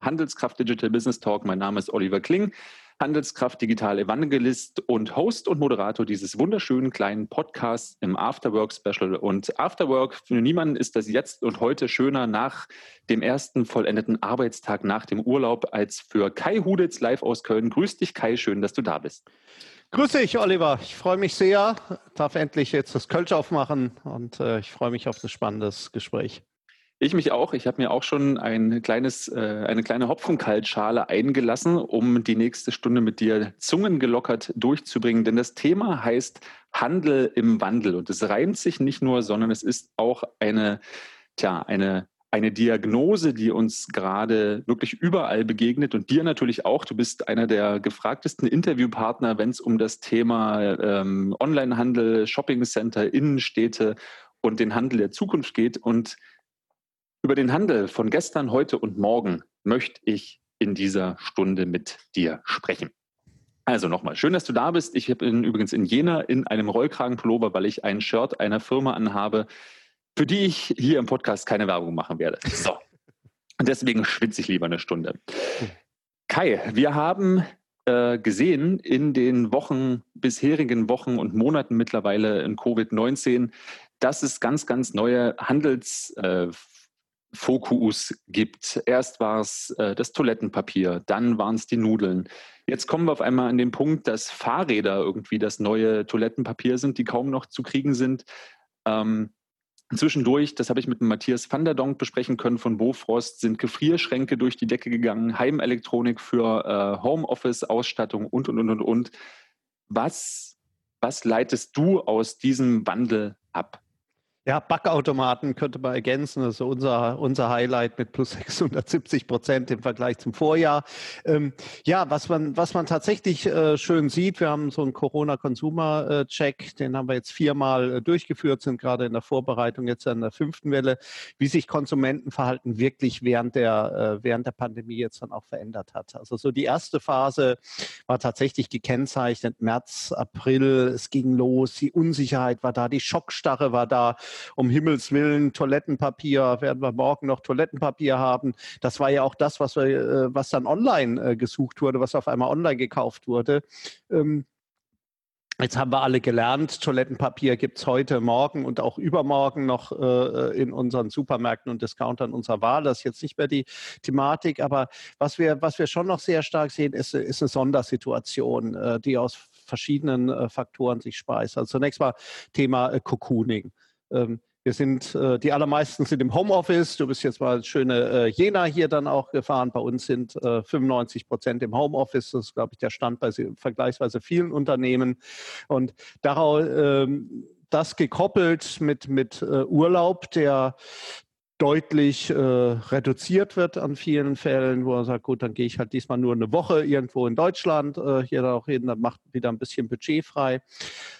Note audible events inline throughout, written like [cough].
Handelskraft Digital Business Talk. Mein Name ist Oliver Kling, Handelskraft Digital Evangelist und Host und Moderator dieses wunderschönen kleinen Podcasts im Afterwork Special. Und Afterwork für niemanden ist das jetzt und heute schöner nach dem ersten vollendeten Arbeitstag nach dem Urlaub als für Kai Huditz live aus Köln. Grüß dich, Kai. Schön, dass du da bist. Grüß dich, Oliver. Ich freue mich sehr, darf endlich jetzt das Kölsch aufmachen und äh, ich freue mich auf ein spannendes Gespräch. Ich mich auch. Ich habe mir auch schon ein kleines, äh, eine kleine Hopfenkaltschale eingelassen, um die nächste Stunde mit dir zungengelockert durchzubringen. Denn das Thema heißt Handel im Wandel. Und es reimt sich nicht nur, sondern es ist auch eine, tja, eine eine Diagnose, die uns gerade wirklich überall begegnet und dir natürlich auch. Du bist einer der gefragtesten Interviewpartner, wenn es um das Thema ähm, Onlinehandel, Shoppingcenter, Innenstädte und den Handel der Zukunft geht. Und über den Handel von gestern, heute und morgen möchte ich in dieser Stunde mit dir sprechen. Also nochmal, schön, dass du da bist. Ich bin übrigens in Jena in einem Rollkragenpullover, weil ich ein Shirt einer Firma anhabe, für die ich hier im Podcast keine Werbung machen werde. So. Und deswegen schwitze ich lieber eine Stunde. Kai, wir haben äh, gesehen in den Wochen, bisherigen Wochen und Monaten mittlerweile in Covid-19, dass es ganz, ganz neue Handelsfokus äh, gibt. Erst war es äh, das Toilettenpapier, dann waren es die Nudeln. Jetzt kommen wir auf einmal an den Punkt, dass Fahrräder irgendwie das neue Toilettenpapier sind, die kaum noch zu kriegen sind. Ähm, Zwischendurch, das habe ich mit Matthias van der Donk besprechen können von Bofrost, sind Gefrierschränke durch die Decke gegangen, Heimelektronik für äh, Homeoffice-Ausstattung und, und, und, und, und. Was, was leitest du aus diesem Wandel ab? Ja, Backautomaten könnte man ergänzen. Das ist unser, unser Highlight mit plus 670 Prozent im Vergleich zum Vorjahr. Ähm, ja, was man, was man tatsächlich äh, schön sieht, wir haben so einen Corona-Consumer-Check, den haben wir jetzt viermal äh, durchgeführt, sind gerade in der Vorbereitung jetzt an der fünften Welle, wie sich Konsumentenverhalten wirklich während der, äh, während der Pandemie jetzt dann auch verändert hat. Also so die erste Phase war tatsächlich gekennzeichnet, März, April, es ging los, die Unsicherheit war da, die Schockstarre war da um Himmels Willen Toilettenpapier, werden wir morgen noch Toilettenpapier haben. Das war ja auch das, was, wir, äh, was dann online äh, gesucht wurde, was auf einmal online gekauft wurde. Ähm, Jetzt haben wir alle gelernt, Toilettenpapier gibt es heute, morgen und auch übermorgen noch äh, in unseren Supermärkten und Discountern unserer Wahl. Das ist jetzt nicht mehr die Thematik, aber was wir, was wir schon noch sehr stark sehen, ist, ist eine Sondersituation, äh, die aus verschiedenen äh, Faktoren sich speist. Also zunächst mal Thema äh, Cocooning. Ähm, wir sind, äh, die allermeisten sind im Homeoffice. Du bist jetzt mal schöne äh, Jena hier dann auch gefahren. Bei uns sind 95 Prozent im Homeoffice. Das ist, glaube ich, der Stand bei vergleichsweise vielen Unternehmen. Und daraus, ähm, das gekoppelt mit, mit Urlaub, der deutlich äh, reduziert wird an vielen Fällen, wo er sagt, gut, dann gehe ich halt diesmal nur eine Woche irgendwo in Deutschland äh, hier auch hin, dann macht wieder ein bisschen Budget frei.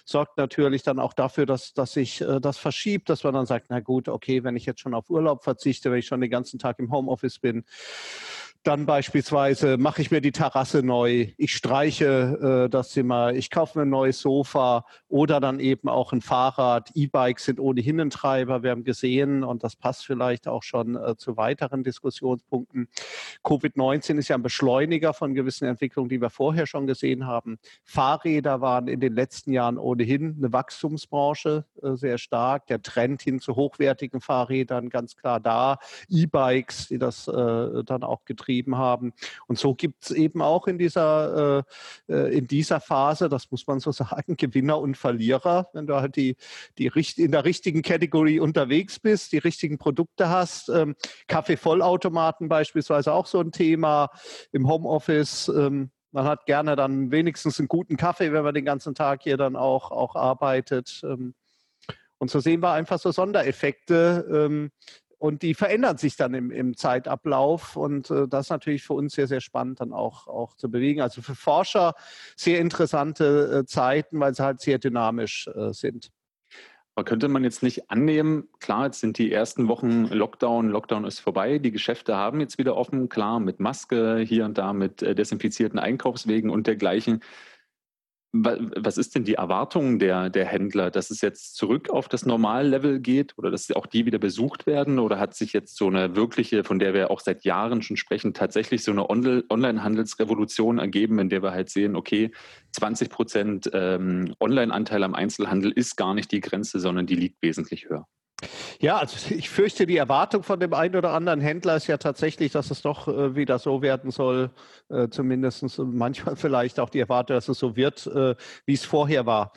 Sorgt natürlich dann auch dafür, dass, dass sich äh, das verschiebt, dass man dann sagt, na gut, okay, wenn ich jetzt schon auf Urlaub verzichte, wenn ich schon den ganzen Tag im Homeoffice bin, dann beispielsweise mache ich mir die Terrasse neu, ich streiche äh, das Zimmer, ich kaufe mir ein neues Sofa oder dann eben auch ein Fahrrad. E-Bikes sind ohnehin ein Treiber. Wir haben gesehen, und das passt vielleicht auch schon äh, zu weiteren Diskussionspunkten, Covid-19 ist ja ein Beschleuniger von gewissen Entwicklungen, die wir vorher schon gesehen haben. Fahrräder waren in den letzten Jahren ohnehin eine Wachstumsbranche äh, sehr stark. Der Trend hin zu hochwertigen Fahrrädern ganz klar da. E-Bikes, die das äh, dann auch getrieben betrieben haben. Und so gibt es eben auch in dieser, äh, äh in dieser Phase, das muss man so [laughs] sagen, Gewinner und Verlierer. Wenn du halt die, die in der richtigen Kategorie unterwegs bist, die richtigen Produkte hast. Ähm, Kaffeevollautomaten beispielsweise auch so ein Thema im Homeoffice. Ähm, man hat gerne dann wenigstens einen guten Kaffee, wenn man den ganzen Tag hier dann auch, auch arbeitet. Ähm, und so sehen wir einfach so Sondereffekte, ähm, und die verändern sich dann im, im Zeitablauf und äh, das ist natürlich für uns sehr, sehr spannend dann auch, auch zu bewegen. Also für Forscher sehr interessante äh, Zeiten, weil sie halt sehr dynamisch äh, sind. Aber könnte man jetzt nicht annehmen, klar, jetzt sind die ersten Wochen Lockdown, Lockdown ist vorbei, die Geschäfte haben jetzt wieder offen, klar, mit Maske, hier und da mit äh, desinfizierten Einkaufswegen und dergleichen. Was ist denn die Erwartung der, der Händler, dass es jetzt zurück auf das Normallevel geht oder dass auch die wieder besucht werden? Oder hat sich jetzt so eine wirkliche, von der wir auch seit Jahren schon sprechen, tatsächlich so eine Online-Handelsrevolution ergeben, in der wir halt sehen, okay, 20 Prozent ähm, Online-Anteil am Einzelhandel ist gar nicht die Grenze, sondern die liegt wesentlich höher? Ja, also [laughs] ich fürchte, die Erwartung von dem einen oder anderen Händler ist ja tatsächlich, dass es doch äh, wieder so werden soll, äh, zumindest manchmal [laughs] vielleicht auch die Erwartung, dass es so wird, äh, wie es vorher war.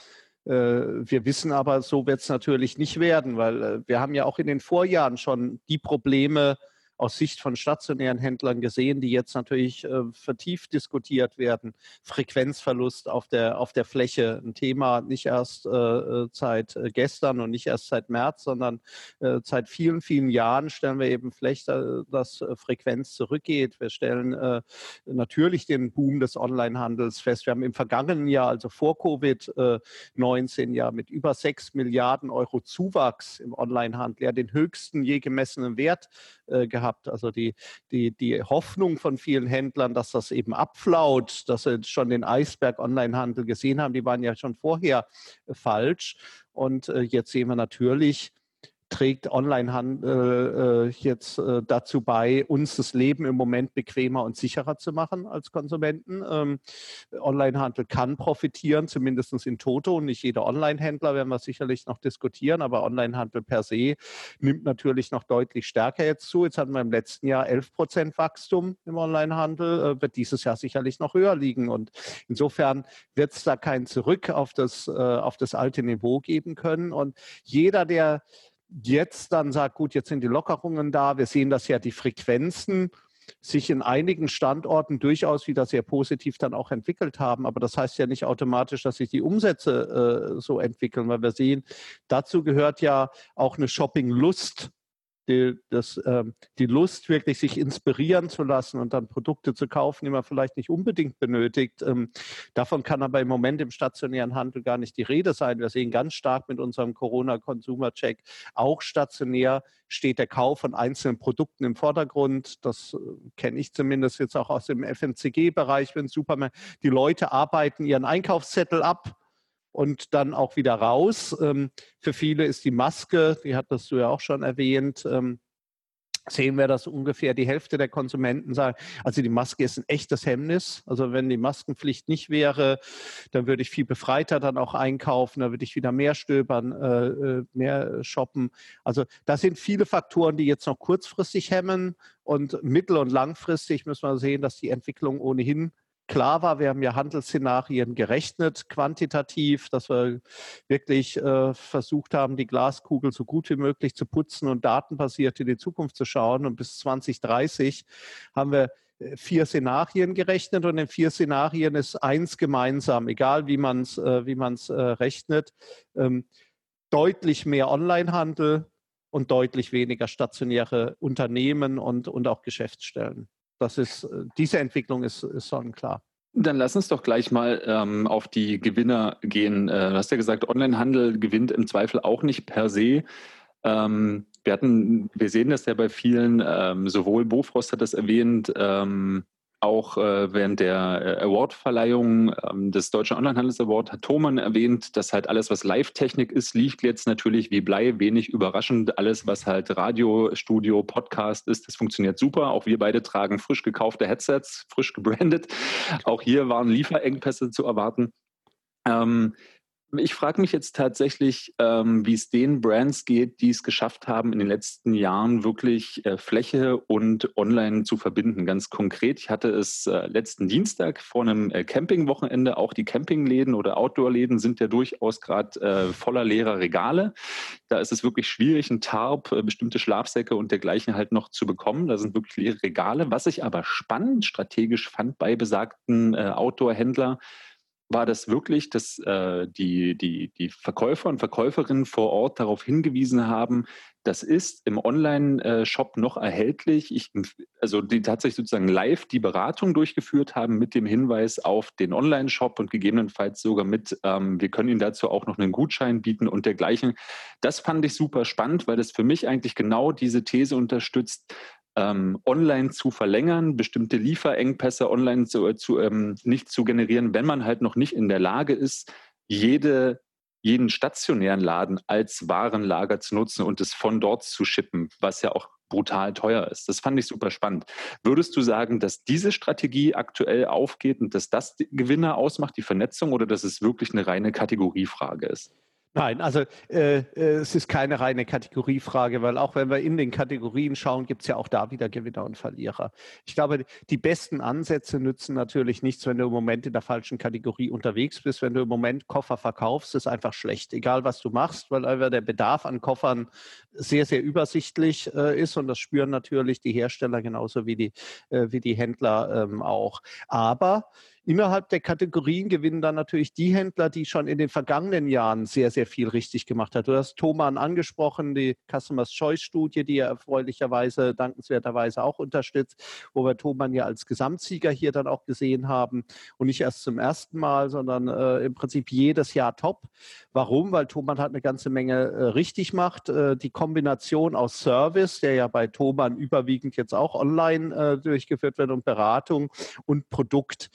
Äh, wir wissen aber, so wird es natürlich nicht werden, weil äh, wir haben ja auch in den Vorjahren schon die Probleme aus Sicht von stationären Händlern gesehen, die jetzt natürlich äh, vertieft diskutiert werden. Frequenzverlust auf der, auf der Fläche, ein Thema nicht erst äh, äh seit äh, gestern und nicht erst seit März, sondern äh, seit vielen, vielen Jahren stellen wir eben vielleicht, äh, dass Frequenz zurückgeht. Wir stellen natürlich den Boom des Onlinehandels fest. Wir haben im vergangenen Jahr, also vor Covid-19, ja mit über 6 Milliarden Euro Zuwachs im Onlinehandel, ja den höchsten je gemessenen Wert gehabt gehabt. Also die, die, die Hoffnung von vielen Händlern, dass das eben abflaut, dass sie schon den Eisberg Onlinehandel gesehen haben, die waren ja schon vorher falsch. Und äh, jetzt sehen wir natürlich, trägt Onlinehandel äh, jetzt äh, dazu bei, uns das Leben im Moment bequemer und sicherer zu machen als Konsumenten. Ähm, Onlinehandel kann profitieren, zumindest in Toto. Nicht jeder Onlinehändler werden wir sicherlich noch diskutieren, aber Onlinehandel per se nimmt natürlich noch deutlich stärker jetzt zu. Jetzt hatten wir im letzten Jahr 11 Prozent Wachstum im Onlinehandel, äh, wird dieses Jahr sicherlich noch höher liegen. Und insofern wird es da kein Zurück auf das, äh, auf das alte Niveau geben können. Und jeder, der jetzt dann sagt, gut, jetzt sind die Lockerungen da. Wir sehen, dass ja die Frequenzen sich in einigen Standorten durchaus wieder sehr positiv dann auch entwickelt haben. Aber das heißt ja nicht automatisch, dass sich die Umsätze äh, so entwickeln, weil wir sehen, dazu gehört ja auch eine Shopping-Lust die, das, äh, die Lust, wirklich sich inspirieren zu lassen und dann Produkte zu kaufen, die man vielleicht nicht unbedingt benötigt. Ähm, davon kann aber im Moment im stationären Handel gar nicht die Rede sein. Wir sehen ganz stark mit unserem Corona-Consumer-Check, auch stationär steht der Kauf von einzelnen Produkten im Vordergrund. Das äh, kenne ich zumindest jetzt auch aus dem FMCG-Bereich, wenn Superman, die Leute arbeiten ihren Einkaufszettel ab und dann auch wieder raus. Ähm, für viele ist die Maske, die hattest du ja auch schon erwähnt, ähm, sehen wir, dass ungefähr die Hälfte der Konsumenten sagen, also die Maske ist ein echtes Hemmnis. Also wenn die Maskenpflicht nicht wäre, dann würde ich viel befreiter dann auch einkaufen, dann würde ich wieder mehr stöbern, äh, äh mehr shoppen. Also das sind viele Faktoren, die jetzt noch kurzfristig hemmen und mittel- und langfristig müssen wir sehen, dass die Entwicklung ohnehin klar war, wir haben ja Handelsszenarien gerechnet, quantitativ, dass wir wirklich äh, versucht haben, die Glaskugel so gut wie möglich zu putzen und datenbasiert in die Zukunft zu schauen. Und bis 2030 haben wir äh, vier Szenarien gerechnet und in vier Szenarien ist eins gemeinsam, egal wie man es äh, wie man's, äh, rechnet, ähm, deutlich mehr Onlinehandel und deutlich weniger stationäre Unternehmen und, und auch Geschäftsstellen das ist, äh, diese Entwicklung ist, ist sonnenklar. Dann lass uns doch gleich mal ähm, auf die Gewinner gehen. Äh, du hast ja gesagt, Onlinehandel gewinnt im Zweifel auch nicht per se. Ähm, wir, hatten, wir sehen das ja bei vielen, ähm, sowohl Bofrost hat das erwähnt, ähm, auch äh, während der äh, Awardverleihung ähm, des Deutschen Onlinehandels Award hat Thomann erwähnt, dass halt alles, was Live-Technik ist, liegt jetzt natürlich wie Blei, wenig überraschend. Alles, was halt Radio, Studio, Podcast ist, das funktioniert super. Auch wir beide tragen frisch gekaufte Headsets, frisch gebrandet. Auch hier waren Lieferengpässe zu erwarten. Ähm, ich frage mich jetzt tatsächlich, ähm, wie es den Brands geht, die es geschafft haben, in den letzten Jahren wirklich äh, Fläche und Online zu verbinden. Ganz konkret, ich hatte es äh, letzten Dienstag vor einem äh, Campingwochenende. Auch die Campingläden oder Outdoorläden sind ja durchaus gerade äh, voller leerer Regale. Da ist es wirklich schwierig, ein Tarp, äh, bestimmte Schlafsäcke und dergleichen halt noch zu bekommen. Da sind wirklich leere Regale. Was ich aber spannend strategisch fand bei besagten äh, Outdoor-Händlern, war das wirklich, dass äh, die, die, die Verkäufer und Verkäuferinnen vor Ort darauf hingewiesen haben, das ist im Online-Shop noch erhältlich. Ich, also die tatsächlich sozusagen live die Beratung durchgeführt haben mit dem Hinweis auf den Online-Shop und gegebenenfalls sogar mit, ähm, wir können Ihnen dazu auch noch einen Gutschein bieten und dergleichen. Das fand ich super spannend, weil das für mich eigentlich genau diese These unterstützt, ähm, online zu verlängern, bestimmte Lieferengpässe online zu, zu ähm, nicht zu generieren, wenn man halt noch nicht in der Lage ist, jede jeden stationären Laden als Warenlager zu nutzen und es von dort zu schippen, was ja auch brutal teuer ist. Das fand ich super spannend. Würdest du sagen, dass diese Strategie aktuell aufgeht und dass das Gewinner ausmacht, die Vernetzung, oder dass es wirklich eine reine Kategoriefrage ist? Nein, also äh, äh, es ist keine reine Kategoriefrage, weil auch wenn wir in den Kategorien schauen, gibt es ja auch da wieder Gewinner und Verlierer. Ich glaube, die besten Ansätze nützen natürlich nichts, wenn du im Moment in der falschen Kategorie unterwegs bist. Wenn du im Moment Koffer verkaufst, ist einfach schlecht, egal was du machst, weil einfach der Bedarf an Koffern sehr, sehr übersichtlich äh, ist und das spüren natürlich die Hersteller genauso wie die, äh, wie die Händler ähm, auch. Aber Innerhalb der Kategorien gewinnen dann natürlich die Händler, die schon in den vergangenen Jahren sehr, sehr viel richtig gemacht haben. Du hast Thoman angesprochen, die Customers Choice Studie, die er erfreulicherweise, dankenswerterweise auch unterstützt, wo wir Thoman ja als Gesamtsieger hier dann auch gesehen haben und nicht erst zum ersten Mal, sondern äh, im Prinzip jedes Jahr top. Warum? Weil Thoman halt eine ganze Menge äh, richtig macht. Äh, die Kombination aus Service, der ja bei Thoman überwiegend jetzt auch online äh, durchgeführt wird und Beratung und Produkt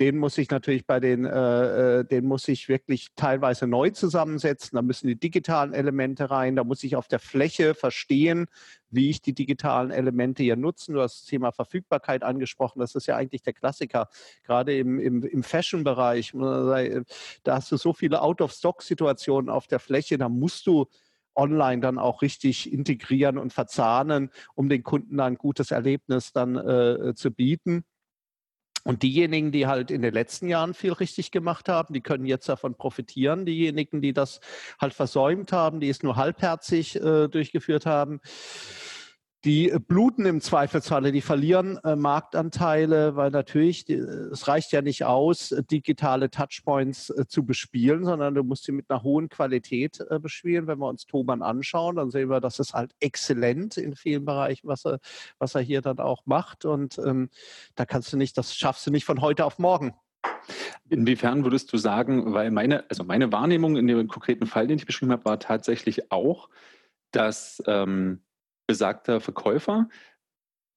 den muss ich natürlich bei den, äh, äh, den muss ich wirklich teilweise neu zusammensetzen. Da müssen die digitalen Elemente rein. Da muss ich auf der Fläche verstehen, wie ich die digitalen Elemente hier nutzen. Du hast das Thema Verfügbarkeit angesprochen. Das ist ja eigentlich der Klassiker. Gerade im, im, im Fashion-Bereich, da hast du so viele Out-of-Stock-Situationen auf der Fläche. Da musst du online dann auch richtig integrieren und verzahnen, um den Kunden ein gutes Erlebnis dann äh, zu bieten. Und diejenigen, die halt in den letzten Jahren viel richtig gemacht haben, die können jetzt davon profitieren. Diejenigen, die das halt versäumt haben, die es nur halbherzig äh, durchgeführt haben, die äh, bluten im Zweifelsfalle, die verlieren äh, Marktanteile, weil natürlich, die, es reicht ja nicht aus, äh, digitale Touchpoints äh, zu bespielen, sondern du musst sie mit einer hohen Qualität äh, bespielen. Wenn wir uns Thomann anschauen, dann sehen wir, das ist halt exzellent in vielen Bereichen, was er, was er hier dann auch macht. Und ähm, da kannst du nicht, das schaffst du nicht von heute auf morgen. Inwiefern würdest du sagen, weil meine, also meine Wahrnehmung in dem konkreten Fall, den ich beschrieben habe, war tatsächlich auch, dass ähm, besagter Verkäufer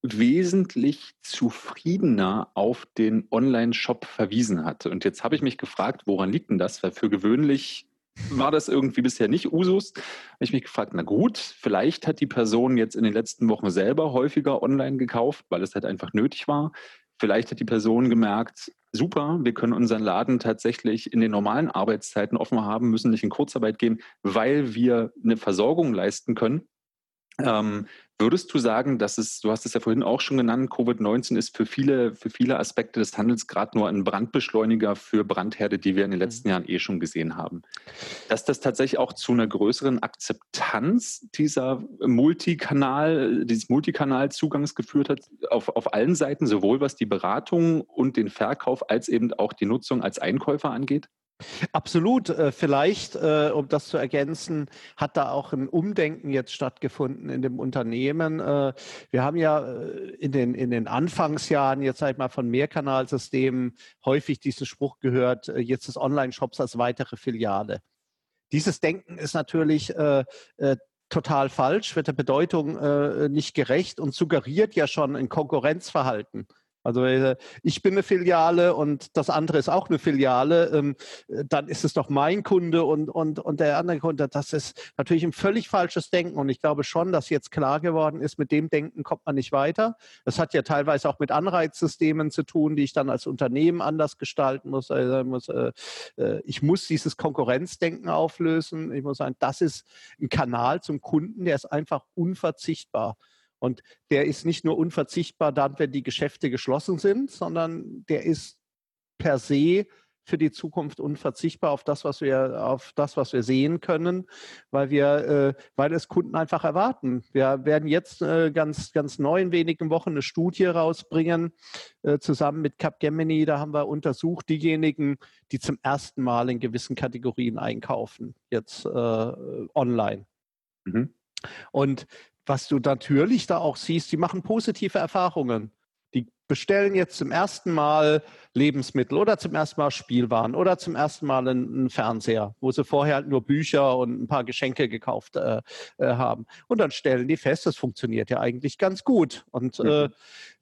wesentlich zufriedener auf den Online-Shop verwiesen hat. Und jetzt habe ich mich gefragt, woran liegt denn das? Weil für gewöhnlich war das irgendwie bisher nicht Usus. Habe ich mich gefragt, na gut, vielleicht hat die Person jetzt in den letzten Wochen selber häufiger online gekauft, weil es halt einfach nötig war. Vielleicht hat die Person gemerkt, super, wir können unseren Laden tatsächlich in den normalen Arbeitszeiten offen haben, müssen nicht in Kurzarbeit gehen, weil wir eine Versorgung leisten können ähm, würdest du sagen, dass es, du hast es ja vorhin auch schon genannt, Covid-19 ist für viele, für viele Aspekte des Handels gerade nur ein Brandbeschleuniger für Brandherde, die wir in den mhm. letzten Jahren eh schon gesehen haben. Dass das tatsächlich auch zu einer größeren Akzeptanz dieser Multikanal, dieses Multikanalzugangs geführt hat, auf, auf allen Seiten, sowohl was die Beratung und den Verkauf als eben auch die Nutzung als Einkäufer angeht? Absolut. Äh, vielleicht, äh, um das zu ergänzen, hat da auch ein Umdenken jetzt stattgefunden in dem Unternehmen. Äh, wir haben ja in den, in den Anfangsjahren jetzt sag ich mal von Mehrkanalsystemen häufig diesen Spruch gehört, jetzt ist Online-Shops als weitere Filiale. Dieses Denken ist natürlich total falsch, wird der Bedeutung nicht gerecht und suggeriert ja schon ein Konkurrenzverhalten. Also äh, ich bin eine Filiale und das andere ist auch eine Filiale, ähm, dann ist es doch mein Kunde und, und, und der andere Kunde. Das ist natürlich ein völlig falsches Denken und ich glaube schon, dass jetzt klar geworden ist, mit dem Denken kommt man nicht weiter. Das hat ja teilweise auch mit Anreizsystemen zu tun, die ich dann als Unternehmen anders gestalten muss. Also äh, äh, ich muss dieses Konkurrenzdenken auflösen. Ich muss sagen, das ist ein Kanal zum Kunden, der ist einfach unverzichtbar. Und der ist nicht nur unverzichtbar dann, wenn die Geschäfte geschlossen sind, sondern der ist per se für die Zukunft unverzichtbar auf das, was wir, auf das, was wir sehen können, weil wir, äh, weil es Kunden einfach erwarten. Wir werden jetzt äh, ganz, ganz neu in wenigen Wochen eine Studie rausbringen, äh, zusammen mit Capgemini. Da haben wir untersucht, diejenigen, die zum ersten Mal in gewissen Kategorien einkaufen, jetzt äh, online. Mhm. Und was du natürlich da auch siehst, die machen positive Erfahrungen. die bestellen jetzt zum ersten Mal Lebensmittel oder zum ersten Mal Spielwaren oder zum ersten Mal einen, Fernseher, wo sie vorher halt nur Bücher und ein paar Geschenke gekauft äh, äh, haben. Und dann stellen die fest, das funktioniert ja eigentlich ganz gut. Und äh, mhm.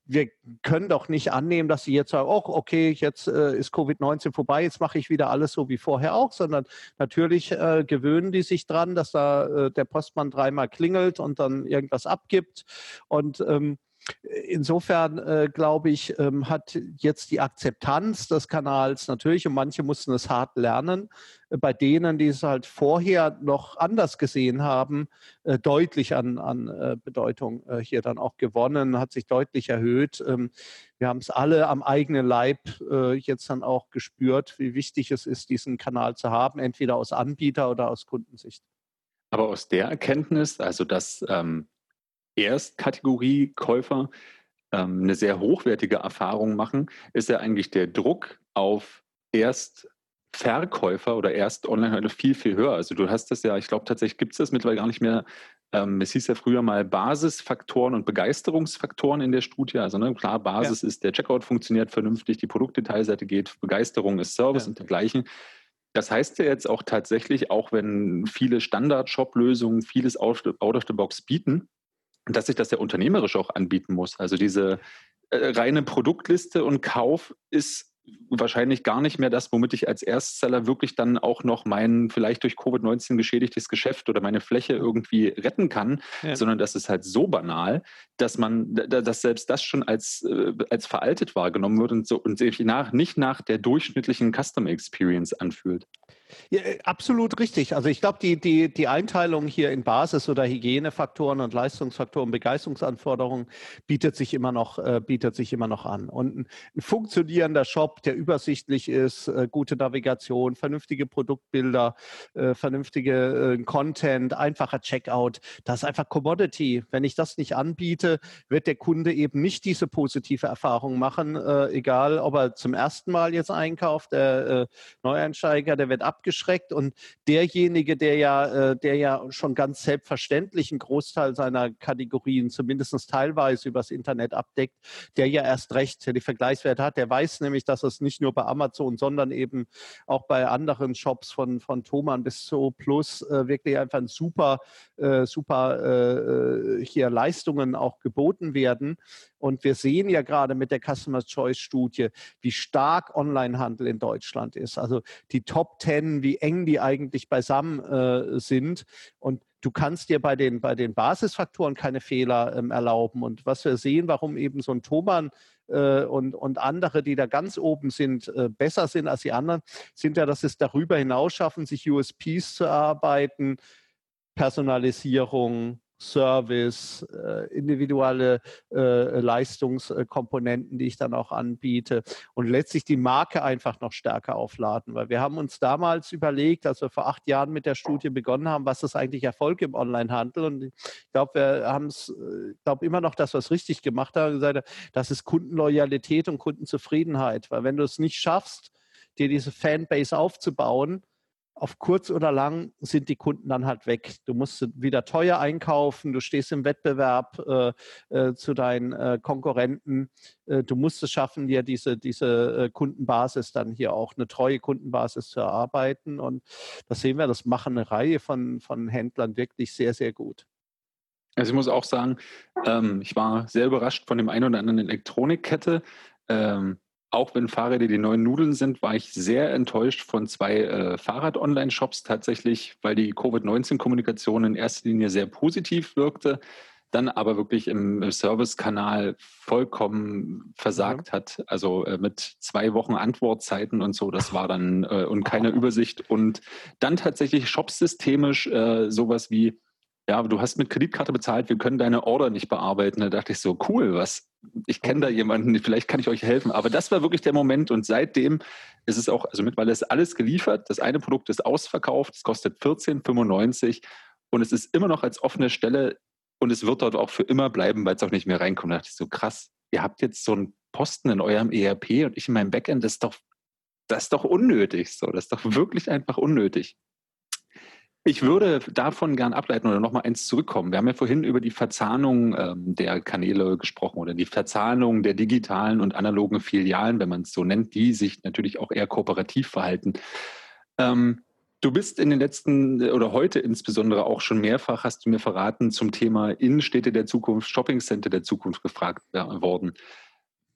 Wir können doch nicht annehmen, dass sie jetzt sagen, oh, okay, jetzt äh, ist Covid-19 vorbei, jetzt mache ich wieder alles so wie vorher auch, sondern natürlich äh, gewöhnen die sich dran, dass da äh, der Postmann dreimal klingelt und dann irgendwas abgibt. Und ähm, Insofern äh, glaube ich, ähm, hat jetzt die Akzeptanz des Kanals natürlich, und manche mussten es hart lernen, äh, bei denen, die es halt vorher noch anders gesehen haben, äh, deutlich an, an äh, Bedeutung äh, hier dann auch gewonnen, hat sich deutlich erhöht. Ähm, wir haben es alle am eigenen Leib äh, jetzt dann auch gespürt, wie wichtig es ist, diesen Kanal zu haben, entweder aus Anbieter- oder aus Kundensicht. Aber aus der Erkenntnis, also dass ähm Erstkategorie-Käufer ähm, eine sehr hochwertige Erfahrung machen, ist ja eigentlich der Druck auf Erstverkäufer oder Erst-Online-Händler viel, viel höher. Also du hast das ja, ich glaube tatsächlich gibt es das mittlerweile gar nicht mehr. Ähm, es hieß ja früher mal Basisfaktoren und Begeisterungsfaktoren in der Studie. Also ne, klar, Basis ja. ist, der Checkout funktioniert vernünftig, die Produktdetailseite geht, Begeisterung ist Service ja. und dergleichen. Das heißt ja jetzt auch tatsächlich, auch wenn viele Standard-Shop-Lösungen vieles out of the box bieten, dass sich das ja unternehmerisch auch anbieten muss. Also diese äh, reine Produktliste und Kauf ist wahrscheinlich gar nicht mehr das, womit ich als Erstseller wirklich dann auch noch mein vielleicht durch Covid-19 geschädigtes Geschäft oder meine Fläche irgendwie retten kann, ja. sondern das ist halt so banal, dass man, dass selbst das schon als, äh, als veraltet wahrgenommen wird und, so, und sich nach, nicht nach der durchschnittlichen Customer Experience anfühlt. Ja, äh, absolut richtig. Also ich glaube, die, die, die Einteilung hier in Basis- oder Hygienefaktoren und Leistungsfaktoren, Begeisterungsanforderungen bietet sich immer noch, äh, bietet sich immer noch an. Und ein, ein funktionierender Shop, der übersichtlich ist, äh, gute Navigation, vernünftige Produktbilder, äh, vernünftige äh, Content, einfacher Checkout, das ist einfach Commodity. Wenn ich das nicht anbiete, wird der Kunde eben nicht diese positive Erfahrung machen, äh, egal ob er zum ersten Mal jetzt einkauft, der Neueinsteiger, der wird ab abgeschreckt und derjenige, der ja, äh, der ja schon ganz selbstverständlich einen Großteil seiner Kategorien zumindest teilweise übers Internet abdeckt, der ja erst recht die Vergleichswerte hat, der weiß nämlich, dass es nicht nur bei Amazon, sondern eben auch bei anderen Shops von, von Thomann bis zu Plus äh, wirklich einfach ein super, äh, super äh, hier Leistungen auch geboten werden. Und wir sehen ja gerade mit der Customer Choice Studie, wie stark Onlinehandel in Deutschland ist. Also die Top 10, wie eng die eigentlich beisammen äh, sind. Und du kannst dir bei den, bei den Basisfaktoren keine Fehler ähm, erlauben. Und was wir sehen, warum eben so ein Thomann äh, und, und andere, die da ganz oben sind, äh, besser sind als die anderen, sind ja, dass sie es darüber hinaus schaffen, sich USPs zu erarbeiten, Personalisierung, Service, äh, individuelle äh, Leistungskomponenten, die ich dann auch anbiete und letztlich die Marke einfach noch stärker aufladen. Weil wir haben uns damals überlegt, als wir vor acht Jahren mit der Studie begonnen haben, was ist eigentlich Erfolg im Onlinehandel? Und ich glaube, wir haben es, äh, glaube immer noch, dass wir es richtig gemacht haben, gesagt, das ist Kundenloyalität und Kundenzufriedenheit. Weil wenn du es nicht schaffst, dir diese Fanbase aufzubauen, auf kurz oder lang sind die Kunden dann halt weg. Du musst wieder teuer einkaufen, du stehst im Wettbewerb äh, äh, zu deinen äh, Konkurrenten. Äh, du musst es schaffen, dir diese, diese äh, Kundenbasis dann hier auch eine treue Kundenbasis zu erarbeiten. Und das sehen wir, das machen eine Reihe von, von Händlern wirklich sehr, sehr gut. Also ich muss auch sagen, ähm, ich war sehr überrascht von dem einen oder anderen Elektronikkette. Ähm, auch wenn Fahrräder die neuen Nudeln sind, war ich sehr enttäuscht von zwei äh, Fahrrad-Online-Shops tatsächlich, weil die Covid-19-Kommunikation in erster Linie sehr positiv wirkte, dann aber wirklich im Service-Kanal vollkommen versagt mhm. hat. Also äh, mit zwei Wochen Antwortzeiten und so, das war dann äh, und keine [laughs] Übersicht. Und dann tatsächlich shopsystemisch äh, sowas wie ja, du hast mit Kreditkarte bezahlt, wir können deine Order nicht bearbeiten. Da dachte ich so, cool, was, ich kenne da jemanden, vielleicht kann ich euch helfen. Aber das war wirklich der Moment und seitdem ist es auch, also mittlerweile ist alles geliefert. Das eine Produkt ist ausverkauft, es kostet 14,95 und es ist immer noch als offene Stelle und es wird dort auch für immer bleiben, weil es auch nicht mehr reinkommt. Da dachte ich so, krass, ihr habt jetzt so einen Posten in eurem ERP und ich in meinem Backend, das ist doch, das ist doch unnötig. So, das ist doch wirklich einfach unnötig. Ich würde davon gern ableiten oder nochmal eins zurückkommen. Wir haben ja vorhin über die Verzahnung ähm, der Kanäle gesprochen oder die Verzahnung der digitalen und analogen Filialen, wenn man es so nennt, die sich natürlich auch eher kooperativ verhalten. Ähm, du bist in den letzten oder heute insbesondere auch schon mehrfach, hast du mir verraten, zum Thema Innenstädte der Zukunft, Shoppingcenter der Zukunft gefragt worden.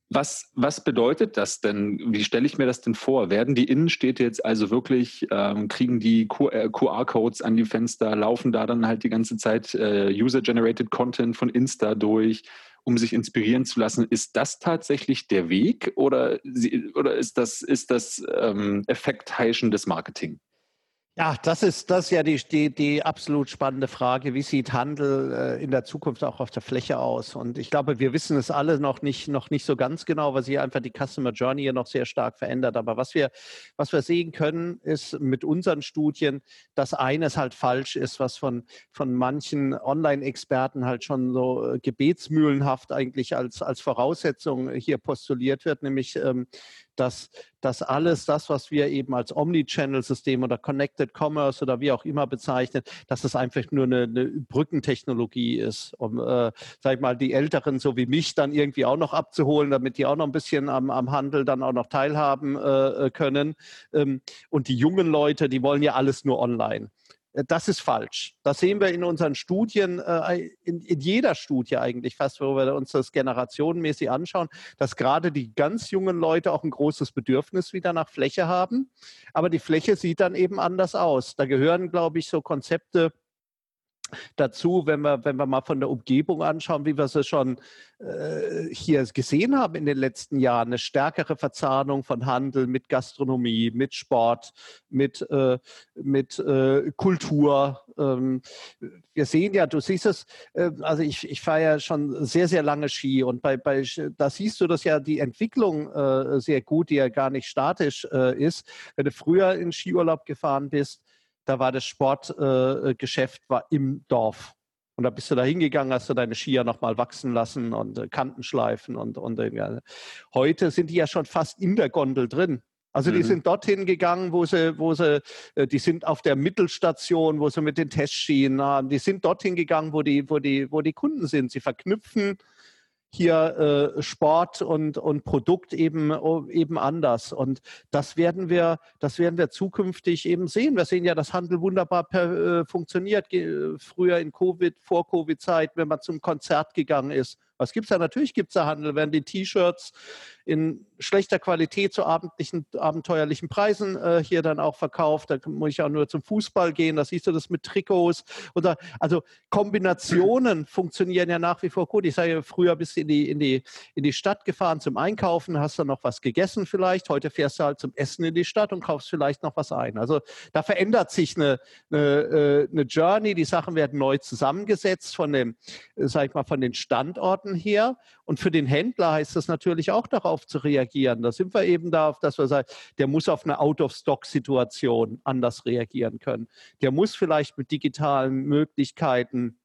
Was, was bedeutet das denn? Wie stelle ich mir das denn vor? Werden die Innenstädte jetzt also wirklich, ähm, kriegen die QR-Codes äh, an die Fenster, laufen da dann halt die ganze Zeit äh, User-Generated Content von Insta durch, um sich inspirieren zu lassen? Ist das tatsächlich der Weg oder, oder ist das, ist das ähm, effektheischendes Marketing? Ja, das ist, das ist ja die, die, die absolut spannende Frage. Wie sieht Handel äh, in der Zukunft auch auf der Fläche aus? Und ich glaube, wir wissen es alle noch nicht, noch nicht so ganz genau, weil sich einfach die Customer Journey ja noch sehr stark verändert. Aber was wir, was wir sehen können, ist mit unseren Studien, dass eines halt falsch ist, was von, von manchen Online-Experten halt schon so äh, gebetsmühlenhaft eigentlich als, als Voraussetzung hier postuliert wird, nämlich ähm, dass, dass alles das, was wir eben als Omnichannel-System oder Connected Commerce oder wie auch immer bezeichnen, dass das einfach nur eine, eine Brückentechnologie ist, um, äh, sag ich mal, die Älteren so wie mich dann irgendwie auch noch abzuholen, damit die auch noch ein bisschen am, am Handel dann auch noch teilhaben äh, äh können. Ähm, und die jungen Leute, die wollen ja alles nur online. Äh, das ist falsch. Das sehen wir in unseren Studien, äh, in, jeder Studie eigentlich fast, wo wir uns das generationenmäßig anschauen, dass gerade die ganz jungen Leute auch ein großes Bedürfnis wieder nach Fläche haben. Aber die Fläche sieht dann eben anders aus. Da gehören, glaube ich, so Konzepte dazu, wenn wir, wenn wir mal von der Umgebung anschauen, wie wir es schon äh, hier gesehen haben in den letzten Jahren, eine stärkere Verzahnung von Handel mit Gastronomie, mit Sport, mit, äh, mit äh, Kultur. Ähm, wir sehen ja, du siehst es, äh, also ich, ich fahre ja schon sehr, sehr lange Ski und bei, bei da siehst du das ja die Entwicklung äh, sehr gut, die ja gar nicht statisch äh, ist. Wenn du früher in Skiurlaub gefahren bist, da war das Sportgeschäft äh, war im Dorf. Und da bist du da hingegangen, hast du deine Skier nochmal wachsen lassen und äh, Kanten schleifen und, und ja. heute sind die ja schon fast in der Gondel drin. Also die mhm. sind dorthin gegangen, wo sie, wo sie, äh, die sind auf der Mittelstation, wo sie mit den Testschienen haben. Die sind dorthin gegangen, wo die, wo die, wo die Kunden sind. Sie verknüpfen hier äh, Sport und, und Produkt eben, eben anders. Und das werden wir, das werden wir zukünftig eben sehen. Wir sehen ja, dass Handel wunderbar per, äh, funktioniert. Ge früher in Covid, vor Covid-Zeit, wenn man zum Konzert gegangen ist. Was gibt es da? Natürlich gibt es da Handel, werden die T-Shirts in schlechter Qualität zu abendlichen, abenteuerlichen Preisen äh, hier dann auch verkauft. Da muss ich auch nur zum Fußball gehen, da siehst du das mit Trikots. Oder, also Kombinationen [clears throat] funktionieren ja nach wie vor gut. Ich sage, früher bist du in die, in, die, in die Stadt gefahren zum Einkaufen, hast dann noch was gegessen vielleicht. Heute fährst du halt zum Essen in die Stadt und kaufst vielleicht noch was ein. Also da verändert sich eine, eine, äh, eine Journey. Die Sachen werden neu zusammengesetzt von dem, sag ich mal, von den Standorten her. Und für den Händler heißt das natürlich auch darauf zu reagieren. Da sind wir eben darauf, dass wir sagen, der muss auf eine Out-of-Stock-Situation anders reagieren können. Der muss vielleicht mit digitalen Möglichkeiten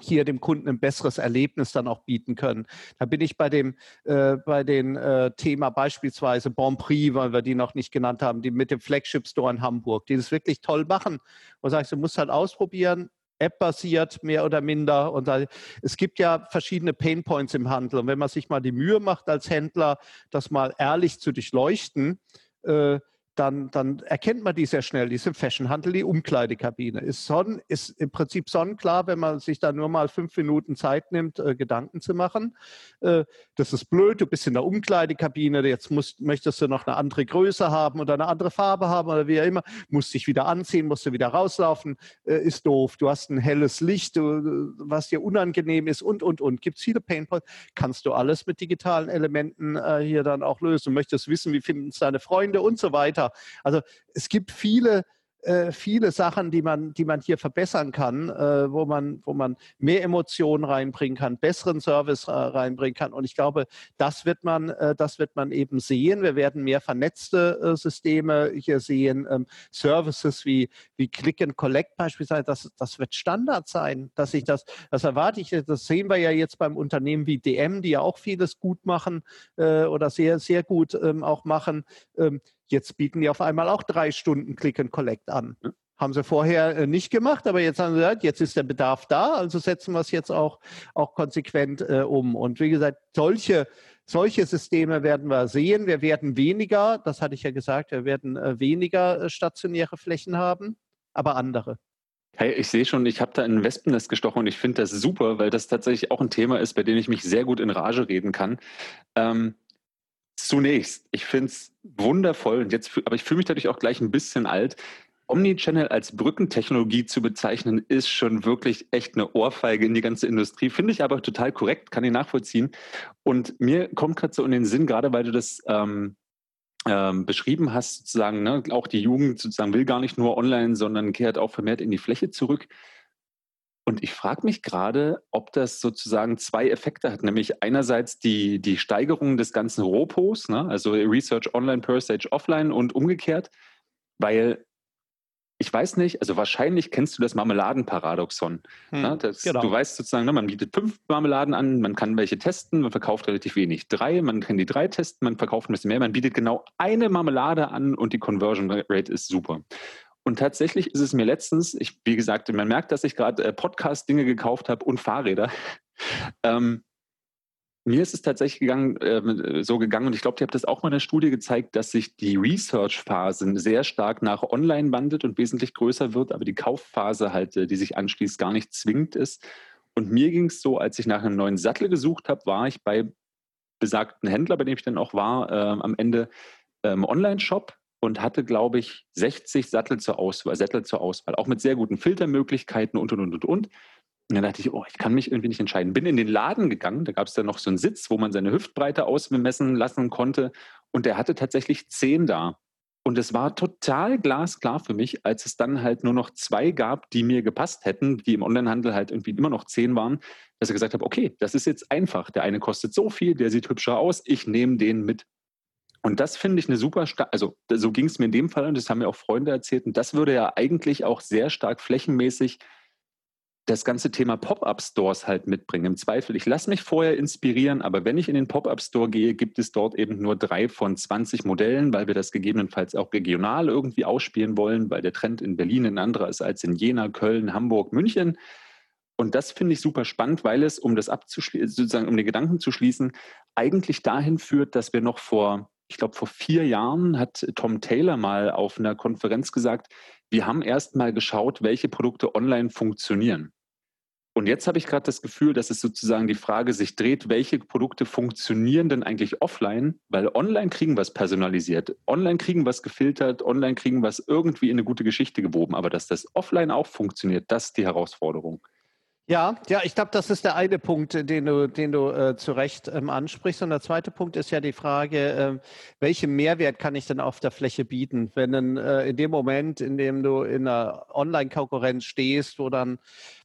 hier dem Kunden ein besseres Erlebnis dann auch bieten können. Da bin ich bei dem äh, bei dem äh, Thema beispielsweise Bon Prix, weil wir die noch nicht genannt haben, die mit dem Flagship Store in Hamburg, die das wirklich toll machen. Wo sagst du, musst halt ausprobieren, App-basiert, mehr oder minder. Und da, es gibt ja verschiedene Painpoints im Handel. Und wenn man sich mal die Mühe macht als Händler, das mal ehrlich zu durchleuchten, äh, dann, dann erkennt man die sehr schnell. Die ist im Fashionhandel die Umkleidekabine. Ist, son, ist im Prinzip sonnenklar, wenn man sich da nur mal fünf Minuten Zeit nimmt, äh, Gedanken zu machen. Äh, das ist blöd, du bist in der Umkleidekabine, jetzt musst, möchtest du noch eine andere Größe haben oder eine andere Farbe haben oder wie auch immer, musst dich wieder anziehen, musst du wieder rauslaufen, äh, ist doof. Du hast ein helles Licht, du, was dir unangenehm ist und, und, und. Gibt es viele Painpoints, kannst du alles mit digitalen Elementen äh, hier dann auch lösen. Du möchtest wissen, wie finden es deine Freunde und so weiter. Also es gibt viele äh, viele Sachen, die man, die man hier verbessern kann, äh, wo, man, wo man mehr Emotionen reinbringen kann, besseren Service äh, reinbringen kann. Und ich glaube, das wird man, äh, das wird man eben sehen. Wir werden mehr vernetzte äh, Systeme hier sehen, ähm, Services wie, wie Click and Collect beispielsweise. Das, das wird Standard sein, dass ich das, das erwarte ich. Das sehen wir ja jetzt beim Unternehmen wie DM, die ja auch vieles gut machen äh, oder sehr, sehr gut ähm, auch machen. Ähm, Jetzt bieten die auf einmal auch drei Stunden Click and Collect an. Haben sie vorher äh, nicht gemacht, aber jetzt haben sie gesagt, jetzt ist der Bedarf da, also setzen wir es jetzt auch, auch konsequent äh, um. Und wie gesagt, solche, solche Systeme werden wir sehen. Wir werden weniger, das hatte ich ja gesagt, wir werden äh, weniger äh, stationäre Flächen haben, aber andere. Hey, ich sehe schon, ich habe da ein Wespennest gestochen und ich finde das super, weil das tatsächlich auch ein Thema ist, bei dem ich mich sehr gut in Rage reden kann. Ähm, zunächst, ich finde es wundervoll, und jetzt, aber ich fühle mich dadurch auch gleich ein bisschen alt. Omnichannel als Brückentechnologie zu bezeichnen, ist schon wirklich echt eine Ohrfeige in die ganze Industrie. Finde ich aber total korrekt, kann ich nachvollziehen. Und mir kommt gerade so in den Sinn, gerade weil du das ähm, ähm, beschrieben hast, sozusagen, ne, auch die Jugend sozusagen will gar nicht nur online, sondern kehrt auch vermehrt in die Fläche zurück. Und ich frage mich gerade, ob das sozusagen zwei Effekte hat, nämlich einerseits die, die Steigerung des ganzen Ropos, ne, also Research Online, Per Stage Offline und umgekehrt, weil ich weiß nicht, also wahrscheinlich kennst du das Marmeladenparadoxon. Hm, ne? das, genau. Du weißt sozusagen, ne, man bietet fünf Marmeladen an, man kann welche testen, man verkauft relativ wenig. Drei, man kann die drei testen, man verkauft ein bisschen mehr, man bietet genau eine Marmelade an und die Conversion Rate ist super. Und tatsächlich ist es mir letztens, ich, wie gesagt, man merkt, dass ich gerade äh, Podcast-Dinge gekauft habe und Fahrräder. [laughs] ähm, mir ist es tatsächlich gegangen, äh, so gegangen, und ich glaube, ihr habt das auch mal in der Studie gezeigt, dass sich die Research-Phase sehr stark nach Online wandelt und wesentlich größer wird, aber die Kaufphase halt, äh, die sich anschließt, gar nicht zwingend ist. Und mir ging es so, als ich nach einem neuen Sattel gesucht habe, war ich bei besagten Händler, bei dem ich dann auch war, äh, am Ende ähm, Online-Shop und hatte, glaube ich, 60 Sattel zur Auswahl, Sättel zur Auswahl, auch mit sehr guten Filtermöglichkeiten und, und, und, und, und. Dann dachte ich, oh, ich kann mich irgendwie nicht entscheiden. Bin in den Laden gegangen, da gab es dann noch so einen Sitz, wo man seine Hüftbreite ausmessen lassen konnte. Und der hatte tatsächlich zehn da. Und es war total glasklar für mich, als es dann halt nur noch zwei gab, die mir gepasst hätten, die im Onlinehandel halt irgendwie immer noch zehn waren, dass ich gesagt habe, okay, das ist jetzt einfach. Der eine kostet so viel, der sieht hübscher aus, ich nehme den mit. Und das finde ich eine super, also so ging es mir in dem Fall und das haben mir auch Freunde erzählt. Und das würde ja eigentlich auch sehr stark flächenmäßig das ganze Thema Pop-up-Stores halt mitbringen. Im Zweifel, ich lasse mich vorher inspirieren, aber wenn ich in den Pop-up-Store gehe, gibt es dort eben nur drei von 20 Modellen, weil wir das gegebenenfalls auch regional irgendwie ausspielen wollen, weil der Trend in Berlin ein anderer ist als in Jena, Köln, Hamburg, München. Und das finde ich super spannend, weil es, um das abzuschließen, sozusagen um den Gedanken zu schließen, eigentlich dahin führt, dass wir noch vor, ich glaube, vor vier Jahren hat Tom Taylor mal auf einer Konferenz gesagt, wir haben erst mal geschaut, welche Produkte online funktionieren. Und jetzt habe ich gerade das Gefühl, dass es sozusagen die Frage sich dreht, welche Produkte funktionieren denn eigentlich offline? Weil online kriegen es personalisiert, online kriegen es gefiltert, online kriegen es irgendwie in eine gute Geschichte gewoben. Aber dass das offline auch funktioniert, das ist die Herausforderung. Ja, ja, ich glaube, das ist der eine Punkt, den du, den du äh, zu Recht ähm, ansprichst. Und der zweite Punkt ist ja die Frage, äh, welchen Mehrwert kann ich denn auf der Fläche bieten? Wenn äh, in dem Moment, in dem du in einer Online-Konkurrenz stehst, wo dann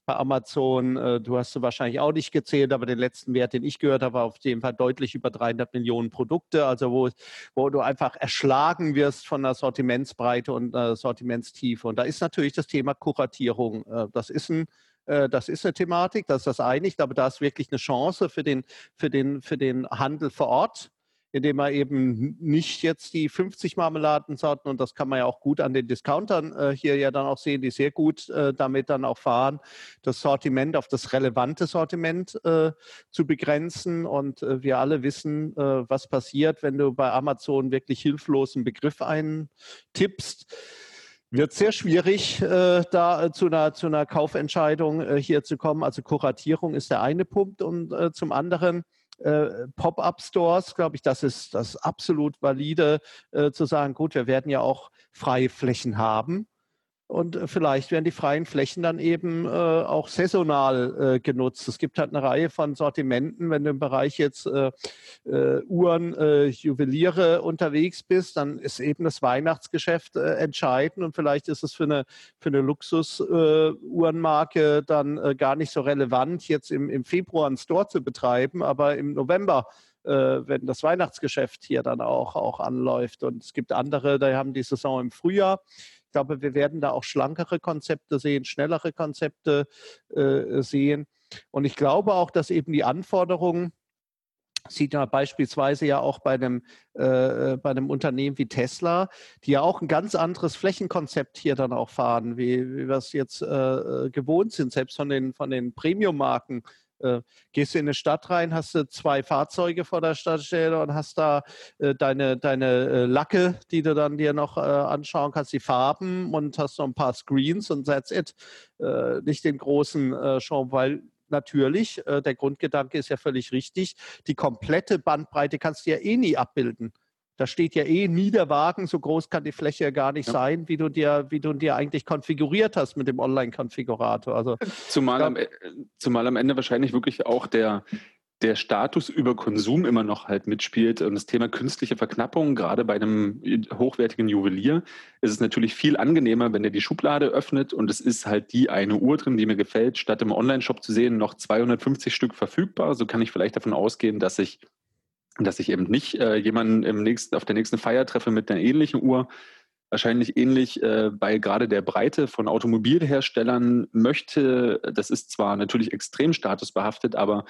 bei Amazon, äh, du hast du wahrscheinlich auch nicht gezählt, aber den letzten Wert, den ich gehört habe, war auf jeden Fall deutlich über 300 Millionen Produkte, also wo, wo du einfach erschlagen wirst von der Sortimentsbreite und Sortimentstiefe. Und da ist natürlich das Thema Kuratierung. Äh, das ist ein das ist eine Thematik, das ist das eine. Ich glaube, da ist wirklich eine Chance für den, für den, für den Handel vor Ort, indem er eben nicht jetzt die 50 Marmeladensorten, und das kann man ja auch gut an den Discountern äh, hier ja dann auch sehen, die sehr gut äh, damit dann auch fahren, das Sortiment auf das relevante Sortiment äh, zu begrenzen. Und äh, wir alle wissen, äh, was passiert, wenn du bei Amazon wirklich hilflos einen Begriff eintippst wird sehr schwierig, äh, da äh, zu einer, zu einer Kaufentscheidung äh, hier zu kommen. Also Kuratierung ist der eine Punkt und äh, zum anderen äh, Pop-up-Stores, glaube ich, das ist das absolut valide, äh, zu sagen, gut, wir werden ja auch freie Flächen haben. Und äh, vielleicht werden die freien Flächen dann eben äh, auch saisonal äh, genutzt. Es gibt halt eine Reihe von Sortimenten. Wenn du im Bereich jetzt äh, äh Uhren, äh, Juweliere unterwegs bist, dann ist eben das Weihnachtsgeschäft entscheidend. Und vielleicht ist es für eine, für eine Luxus-Uhrenmarke dann gar nicht so relevant, jetzt im, im Februar einen Store zu betreiben, aber im November wenn das Weihnachtsgeschäft hier dann auch, auch anläuft. Und es gibt andere, die haben die Saison im Frühjahr glaube, wir werden da auch schlankere Konzepte sehen, schnellere Konzepte äh, sehen. Und ich glaube auch, dass eben die Anforderungen sieht man beispielsweise ja auch bei einem, äh, bei einem Unternehmen wie Tesla, die ja auch ein ganz anderes Flächenkonzept hier dann auch fahren, wie, wie wir es jetzt äh, äh gewohnt sind, selbst von den, von den Premium-Marken. Äh, gehst du in eine Stadt rein, hast du zwei Fahrzeuge vor der Stadtstelle und hast da äh, deine, deine äh, Lacke, die du dann dir noch äh, anschauen kannst, die Farben und hast noch ein paar Screens und that's it. Äh, nicht den großen Show, weil natürlich, der Grundgedanke ist ja völlig richtig, die komplette Bandbreite kannst du ja eh nie abbilden. Da steht ja eh nie der Wagen, so groß kann die Fläche ja gar nicht ja. sein, wie du dir, wie du dir eigentlich konfiguriert hast mit dem Online-Konfigurator. Also zumal, am, e, zumal am Ende wahrscheinlich wirklich auch der, der Status über Konsum immer noch halt mitspielt und das Thema künstliche Verknappung, gerade bei einem hochwertigen Juwelier, ist es natürlich viel angenehmer, wenn er die Schublade öffnet und es ist halt die eine Uhr drin, die mir gefällt, statt im Online-Shop zu sehen, noch 250 Stück verfügbar. So kann ich vielleicht davon ausgehen, dass ich, dass ich eben nicht äh, jemanden im nächsten, auf der nächsten Feier treffe mit einer ähnlichen Uhr, wahrscheinlich ähnlich äh, bei gerade der Breite von Automobilherstellern möchte, das ist zwar natürlich extrem statusbehaftet, aber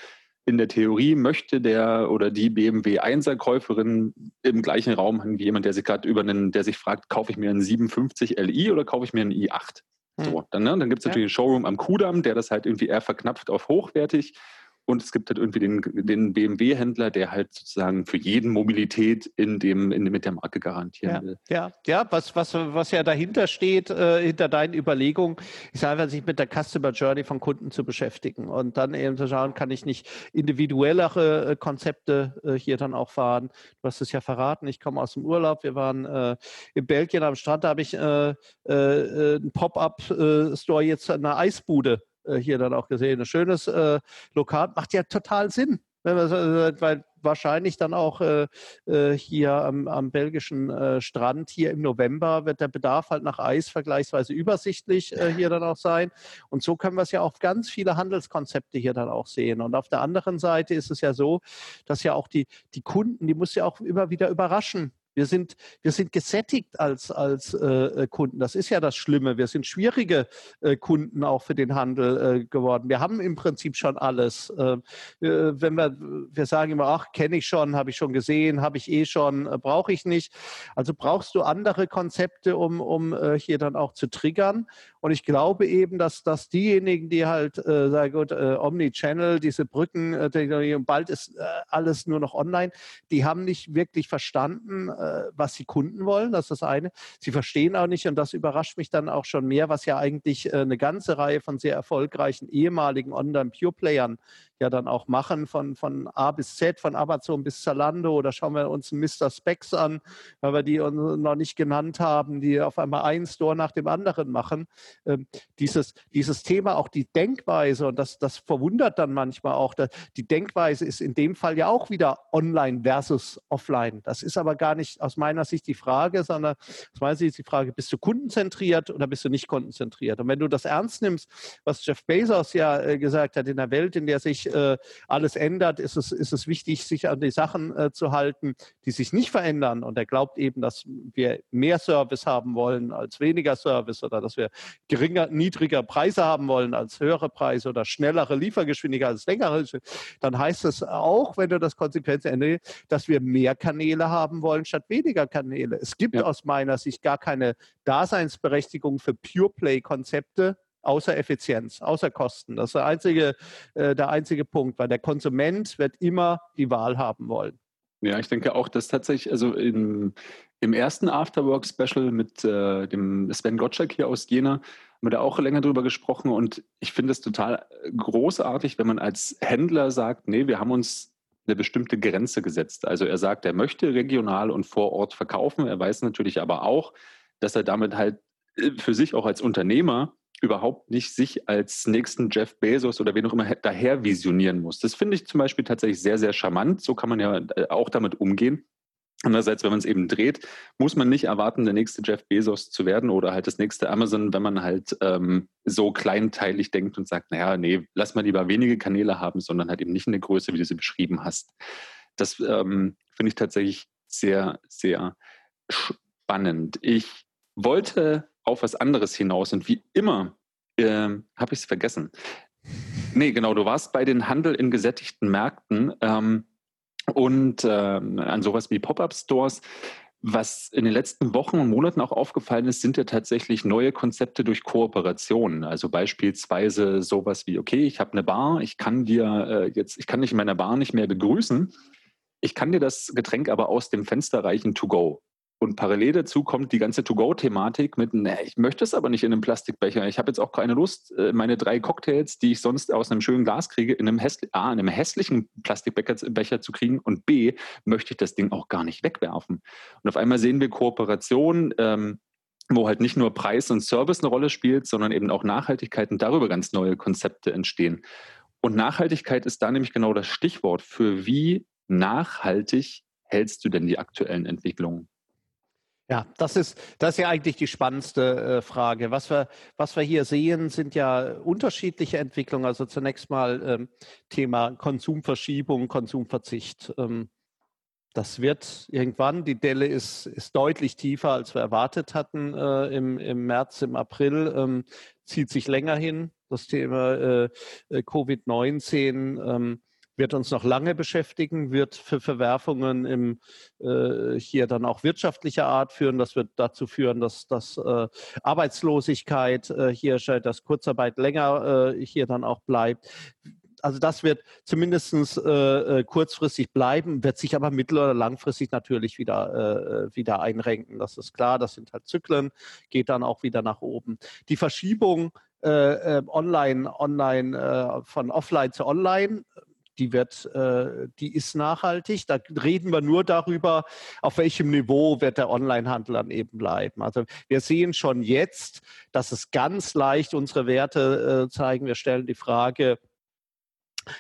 in der Theorie möchte der oder die BMW 1er Käuferin im gleichen Raum haben wie jemand, der sich gerade über einen, der sich fragt, kaufe ich mir einen 57 Li oder kaufe ich mir einen i8? Hm. So, dann, ne, dann gibt es natürlich ja. einen Showroom am Kudamm, der das halt irgendwie eher verknapft auf hochwertig und es gibt halt irgendwie den, den BMW-Händler, der halt sozusagen für jeden Mobilität in dem, in, mit der Marke garantieren ja, will. Ja, ja was, was, was ja dahinter steht, äh, hinter deinen Überlegungen, ist einfach, sich mit der Customer Journey von Kunden zu beschäftigen und dann eben zu schauen, kann ich nicht individuellere äh, Konzepte äh, hier dann auch fahren. Du hast es ja verraten, ich komme aus dem Urlaub, wir waren äh, in Belgien am Strand, da habe ich äh, äh, einen Pop-up-Store jetzt eine Eisbude äh, hier dann auch gesehen. Ein schönes äh, Lokal macht ja total Sinn. Ne, weil wahrscheinlich dann auch äh, äh, hier am, am belgischen äh, Strand hier im November wird der Bedarf halt nach Eis vergleichsweise übersichtlich äh, hier dann auch sein. Und so können wir es ja auch ganz viele Handelskonzepte hier dann auch sehen. Und auf der anderen Seite ist es ja so, dass ja auch die, die Kunden, die muss ja auch immer wieder überraschen. Wir sind, wir sind gesättigt als, als äh, äh, Kunden. Das ist ja das Schlimme. Wir sind schwierige äh, Kunden auch für den Handel äh, geworden. Wir haben im Prinzip schon alles. Ähm, äh, wenn wir, wir sagen immer, ach, kenne ich schon, habe ich schon gesehen, habe ich eh schon, äh, brauche ich nicht. Also brauchst du andere Konzepte, um, um hier dann auch zu triggern. Und ich glaube eben, dass, dass diejenigen, die halt, äh, sagen gut, äh, Omnichannel, diese Brücken, äh, bald ist äh, alles nur noch online, die haben nicht wirklich verstanden, äh, was die Kunden wollen. Das ist das eine. Sie verstehen auch nicht, und das überrascht mich dann auch schon mehr, was ja eigentlich äh, eine ganze Reihe von sehr erfolgreichen ehemaligen Online-Pure-Playern ja dann auch machen, von, von A bis Z, von Amazon bis Zalando. Oder schauen wir uns Mr. Specs an, weil wir die noch nicht genannt haben, die auf einmal einen Store nach dem anderen machen. Ähm, dieses, dieses Thema, auch die Denkweise, und das, das verwundert dann manchmal auch, die Denkweise ist in dem Fall ja auch wieder online versus offline. Das ist aber gar nicht aus meiner Sicht die Frage, sondern aus meiner Sicht ist die Frage, bist du kundenzentriert oder bist du nicht kundenzentriert? Und wenn du das ernst nimmst, was Jeff Bezos ja äh, gesagt hat, in der Welt, in der sich äh, alles ändert, ist es, ist es wichtig, sich an die Sachen äh, zu halten, die sich nicht verändern. Und er glaubt eben, dass wir mehr Service haben wollen als weniger Service oder dass wir geringer, niedriger Preise haben wollen als höhere Preise oder schnellere Liefergeschwindigkeit als längere. Dann heißt es auch, wenn du das konsequent änderst, dass wir mehr Kanäle haben wollen statt weniger Kanäle. Es gibt ja. aus meiner Sicht gar keine Daseinsberechtigung für Pure Play Konzepte, außer Effizienz, außer Kosten. Das ist der einzige, äh, der einzige Punkt, weil der Konsument wird immer die Wahl haben wollen. Ja, ich denke auch, dass tatsächlich, also im, im ersten Afterwork-Special mit äh, dem Sven Gottschalk hier aus Jena, haben wir da auch länger drüber gesprochen und ich finde es total großartig, wenn man als Händler sagt, nee, wir haben uns eine bestimmte Grenze gesetzt. Also er sagt, er möchte regional und vor Ort verkaufen. Er weiß natürlich aber auch, dass er damit halt äh, für sich auch als Unternehmer überhaupt nicht sich als nächsten Jeff Bezos oder wen auch immer daher visionieren muss. Das finde ich zum Beispiel tatsächlich sehr, sehr charmant. So kann man ja äh, auch damit umgehen. Andererseits, wenn man es eben dreht, muss man nicht erwarten, der nächste Jeff Bezos zu werden oder halt das nächste Amazon, wenn man halt ähm, so kleinteilig denkt und sagt, naja, nee, lass mal lieber wenige Kanäle haben, sondern halt eben nicht in der Größe, wie du sie beschrieben hast. Das ähm, finde ich tatsächlich sehr, sehr spannend. Ich wollte auf was anderes hinaus. Und wie immer ähm, habe ich es vergessen. Nee, genau, du warst bei den Handel in gesättigten Märkten. Ähm, und äh, an sowas wie Pop-up-Stores. Was in den letzten Wochen und Monaten auch aufgefallen ist, sind ja tatsächlich neue Konzepte durch Kooperationen. Also beispielsweise sowas wie, okay, ich habe eine Bar, ich kann dir äh, jetzt, ich kann dich in meiner Bar nicht mehr begrüßen. Ich kann dir das Getränk aber aus dem Fenster reichen to go. Und parallel dazu kommt die ganze To-Go-Thematik mit, ne, ich möchte es aber nicht in einem Plastikbecher. Ich habe jetzt auch keine Lust, äh, meine drei Cocktails, die ich sonst aus einem schönen Glas kriege, in einem, A, in einem hässlichen Plastikbecher zu kriegen und B, möchte ich das Ding auch gar nicht wegwerfen. Und auf einmal sehen wir Kooperationen, ähm, wo halt nicht nur Preis und Service eine Rolle spielt, sondern eben auch Nachhaltigkeit und darüber ganz neue Konzepte entstehen. Und Nachhaltigkeit ist da nämlich genau das Stichwort. Für wie nachhaltig hältst du denn die aktuellen Entwicklungen? Ja, das ist, das ist ja eigentlich die spannendste äh, Frage. Was wir, was wir hier sehen, sind ja unterschiedliche Entwicklungen. Also zunächst mal ähm, Thema Konsumverschiebung, Konsumverzicht. Ähm, das wird irgendwann, die Delle ist, ist deutlich tiefer, als wir erwartet hatten äh, im, im März, im April, ähm, zieht sich länger hin. Das Thema äh, äh Covid-19 ähm, wird uns noch lange beschäftigen, wird für Verwerfungen im, äh, hier dann auch wirtschaftlicher Art führen. Das wird dazu führen, dass, dass äh, Arbeitslosigkeit äh, hier dass Kurzarbeit länger äh, hier dann auch bleibt. Also das wird zumindest äh, äh, kurzfristig bleiben, wird sich aber mittel- oder langfristig natürlich wieder, wieder einrenken. Das ist klar, das sind halt Zyklen, geht dann auch wieder nach oben. Die Verschiebung online, online von offline zu online die wird, äh, die ist nachhaltig. Da reden wir nur darüber, auf welchem Niveau wird der Onlinehandel dann eben bleiben. Also wir sehen schon jetzt, dass es ganz leicht unsere Werte äh, zeigen. Wir stellen die Frage,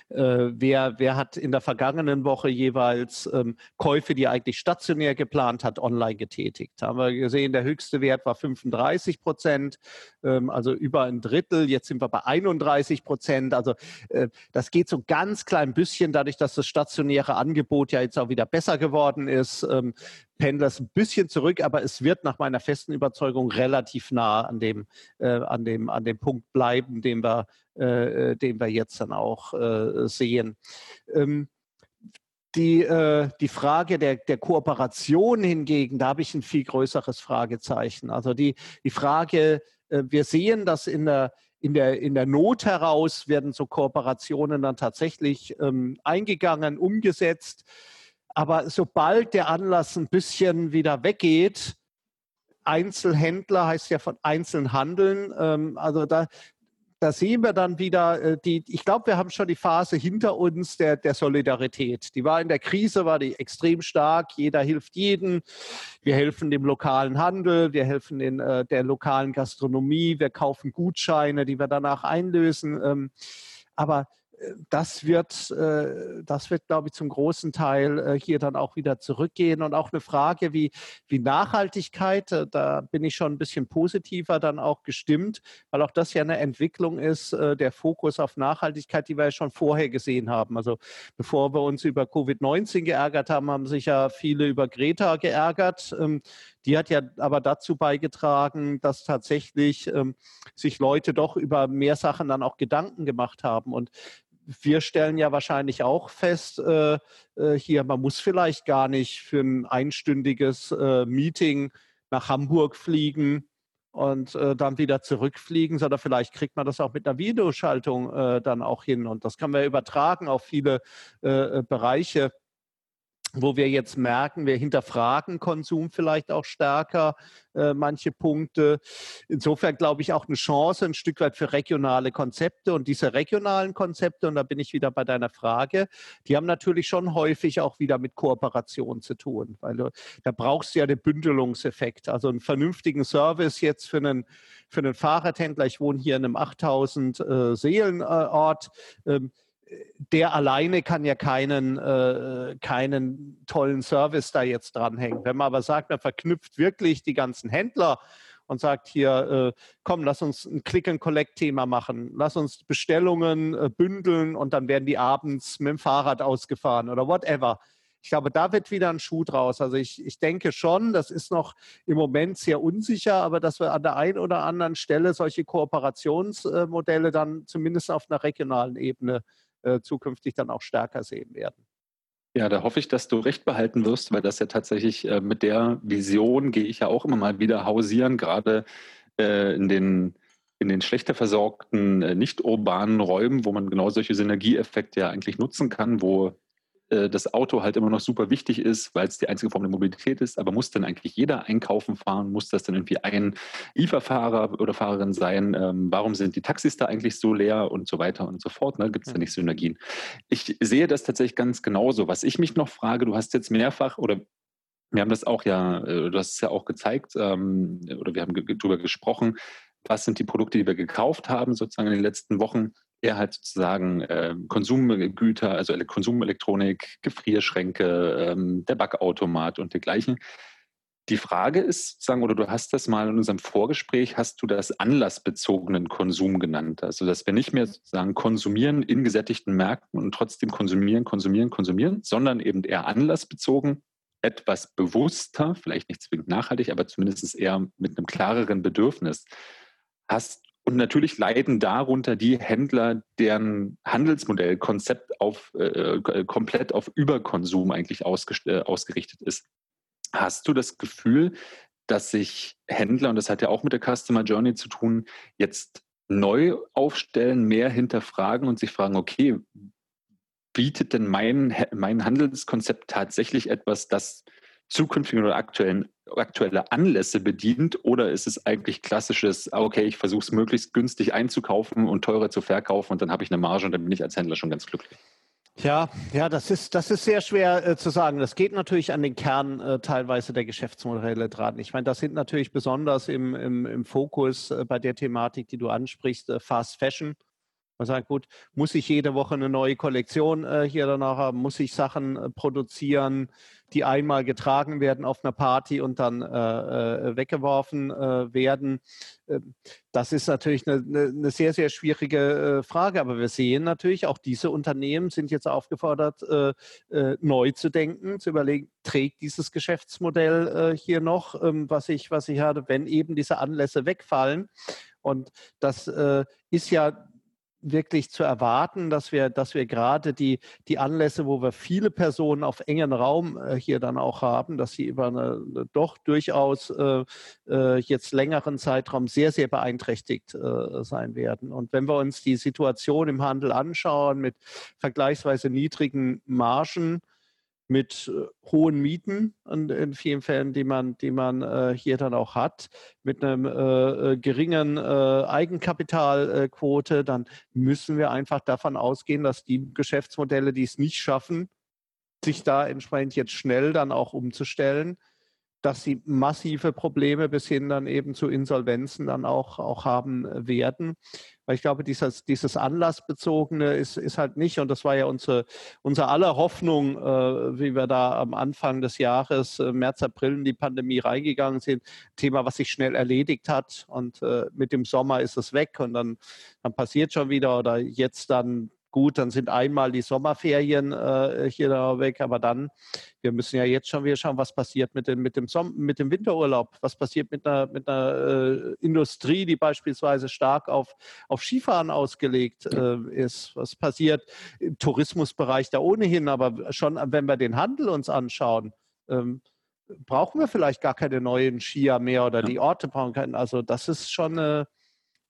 äh, wer, wer hat in der vergangenen Woche jeweils ähm, Käufe, die er eigentlich stationär geplant hat, online getätigt? Haben wir gesehen, der höchste Wert war 35 Prozent, ähm, also über ein Drittel. Jetzt sind wir bei 31 Prozent. Also äh, das geht so ganz klein bisschen, dadurch, dass das stationäre Angebot ja jetzt auch wieder besser geworden ist. Ähm, pendelt ein bisschen zurück, aber es wird nach meiner festen Überzeugung relativ nah an dem, äh, an dem, an dem Punkt bleiben, den wir, äh, äh den wir jetzt dann auch äh, sehen. Ähm, die, äh, die Frage der, der Kooperation hingegen, da habe ich ein viel größeres Fragezeichen. Also die, die Frage, äh, wir sehen, dass in der, in der, in der Not heraus werden so Kooperationen dann tatsächlich ähm, eingegangen, umgesetzt. Aber sobald der Anlass ein bisschen wieder weggeht, Einzelhändler heißt ja von einzeln handeln. Ähm, also da, da sehen wir dann wieder äh, die, ich glaube, wir haben schon die Phase hinter uns der, der Solidarität. Die war in der Krise, war die extrem stark. Jeder hilft jedem. Wir helfen dem lokalen Handel, wir helfen den, äh, der lokalen Gastronomie, wir kaufen Gutscheine, die wir danach einlösen. Ähm, aber das wird, äh, das wird, glaube ich, zum großen Teil äh, hier dann auch wieder zurückgehen. Und auch eine Frage wie, wie Nachhaltigkeit, äh, da bin ich schon ein bisschen positiver dann auch gestimmt, weil auch das ja eine Entwicklung ist, der Fokus auf Nachhaltigkeit, die wir ja schon vorher gesehen haben. Also bevor wir uns über Covid-19 geärgert haben, haben sich ja viele über Greta geärgert. Ähm, die hat ja aber dazu beigetragen, dass tatsächlich ähm, sich Leute doch über mehr Sachen dann auch Gedanken gemacht haben. Und wir stellen ja wahrscheinlich auch fest, äh, äh, hier, man muss vielleicht gar nicht für ein einstündiges äh, Meeting nach Hamburg fliegen und äh, dann wieder zurückfliegen, sondern vielleicht kriegt man das auch mit einer Videoschaltung äh, dann auch hin. Und das kann man übertragen auf viele äh, Bereiche wo wir jetzt merken, wir hinterfragen Konsum vielleicht auch stärker, äh, manche Punkte. Insofern glaube ich auch eine Chance ein Stück weit für regionale Konzepte und diese regionalen Konzepte, und da bin ich wieder bei deiner Frage, die haben natürlich schon häufig auch wieder mit Kooperation zu tun, weil du, da brauchst du ja den Bündelungseffekt, also einen vernünftigen Service jetzt für einen, für einen Fahrradhändler. Ich wohne hier in einem 8000 äh, Seelenort. Ähm, der alleine kann ja keinen, äh, keinen tollen Service da jetzt dranhängen. Wenn man aber sagt, man verknüpft wirklich die ganzen Händler und sagt hier, äh, komm, lass uns ein Click-and-Collect-Thema machen, lass uns Bestellungen äh, bündeln und dann werden die abends mit dem Fahrrad ausgefahren oder whatever. Ich glaube, da wird wieder ein Schuh draus. Also ich, ich denke schon, das ist noch im Moment sehr unsicher, aber dass wir an der einen oder anderen Stelle solche Kooperationsmodelle dann zumindest auf einer regionalen Ebene äh, zukünftig dann auch stärker sehen werden. Ja, da hoffe ich, dass du recht behalten wirst, weil das ja tatsächlich äh, mit der Vision gehe ich ja auch immer mal wieder hausieren, gerade äh, in den in den schlechter versorgten, äh, nicht urbanen Räumen, wo man genau solche Synergieeffekte ja eigentlich nutzen kann, wo äh, das Auto halt immer noch super wichtig ist, weil es die einzige Form der Mobilität ist. Aber muss dann eigentlich jeder einkaufen fahren? Muss das dann irgendwie ein Lieferfahrer oder Fahrerin sein? Ähm, warum sind die Taxis da eigentlich so leer und so weiter und so fort? Ne? Gibt es da nicht Synergien? Ich sehe das tatsächlich ganz genauso. Was ich mich noch frage, du hast jetzt mehrfach oder wir haben das auch ja, äh, du hast es ja auch gezeigt ähm, oder wir haben darüber gesprochen, was sind die Produkte, die wir gekauft haben, sozusagen in den letzten Wochen eher halt sozusagen äh, Konsumgüter, also Konsumelektronik, Gefrierschränke, ähm, der Backautomat und dergleichen. Die Frage ist, sagen, oder du hast das mal in unserem Vorgespräch, hast du das anlassbezogenen Konsum genannt? Also, dass wir nicht mehr sozusagen konsumieren in gesättigten Märkten und trotzdem konsumieren, konsumieren, konsumieren, sondern eben eher anlassbezogen, etwas bewusster, vielleicht nicht zwingend nachhaltig, aber zumindest eher mit einem klareren Bedürfnis. Hast und natürlich leiden darunter die Händler, deren Handelsmodell, Konzept auf, äh, äh komplett auf Überkonsum eigentlich äh, ausgerichtet ist. Hast du das Gefühl, dass sich Händler, und das hat ja auch mit der Customer Journey zu tun, jetzt neu aufstellen, mehr hinterfragen und sich fragen, okay, bietet denn mein, mein Handelskonzept tatsächlich etwas, das zukünftigen oder aktuellen, aktuelle Anlässe bedient oder ist es eigentlich klassisches, ah, okay, ich versuche es möglichst günstig einzukaufen und teurer zu verkaufen und dann habe ich eine Marge und dann bin ich als Händler schon ganz glücklich? Ja, ja, das ist, das ist sehr schwer äh, zu sagen. Das geht natürlich an den Kern äh, teilweise der Geschäftsmodelle dran. Ich meine, das sind natürlich besonders im, im, im Fokus äh, bei der Thematik, die du ansprichst, äh, Fast Fashion. Man sagt, gut, muss ich jede Woche eine neue Kollektion äh, hier danach haben? Muss ich Sachen äh, produzieren, die einmal getragen werden auf einer Party und dann äh, äh weggeworfen äh, werden? Ähm, das ist natürlich eine, eine sehr, sehr schwierige äh, Frage. Aber wir sehen natürlich, auch diese Unternehmen sind jetzt aufgefordert, neu zu denken, zu überlegen, trägt dieses Geschäftsmodell hier noch, ähm, was ich, was ich hatte, wenn eben diese Anlässe wegfallen. Und das ist ja wirklich zu erwarten, dass wir, dass wir gerade die, die Anlässe, wo wir viele Personen auf engen Raum äh, hier dann auch haben, dass sie über eine, doch durchaus äh, äh, jetzt längeren Zeitraum sehr, sehr beeinträchtigt äh, sein werden. Und wenn wir uns die Situation im Handel anschauen mit vergleichsweise niedrigen Margen, mit äh, hohen Mieten in, in, vielen Fällen, die man, die man äh, hier dann auch hat, mit einer äh, äh, geringen äh, Eigenkapitalquote, dann müssen wir einfach davon ausgehen, dass die Geschäftsmodelle, die es nicht schaffen, sich da entsprechend jetzt schnell dann auch umzustellen, dass sie massive Probleme bis hin dann eben zu Insolvenzen dann auch, auch haben werden. Weil ich glaube, dieses, dieses Anlassbezogene ist, ist halt nicht, und das war ja unsere, unsere aller Hoffnung, äh, wie wir da am Anfang des Jahres, äh, März, April in die Pandemie reingegangen sind, Thema, was sich schnell erledigt hat. Und äh, mit dem Sommer ist es weg und dann, dann passiert schon wieder oder jetzt dann Gut, dann sind einmal die Sommerferien äh, hier da weg, aber dann, wir müssen ja jetzt schon wieder schauen, was passiert mit dem, mit dem, Som mit dem Winterurlaub, was passiert mit einer, mit einer äh, Industrie, die beispielsweise stark auf, auf Skifahren ausgelegt äh, ist, was passiert im Tourismusbereich da ohnehin, aber schon, wenn wir den Handel uns anschauen, ähm, brauchen wir vielleicht gar keine neuen Skier mehr oder ja. die Orte brauchen keinen. Also das ist schon eine äh,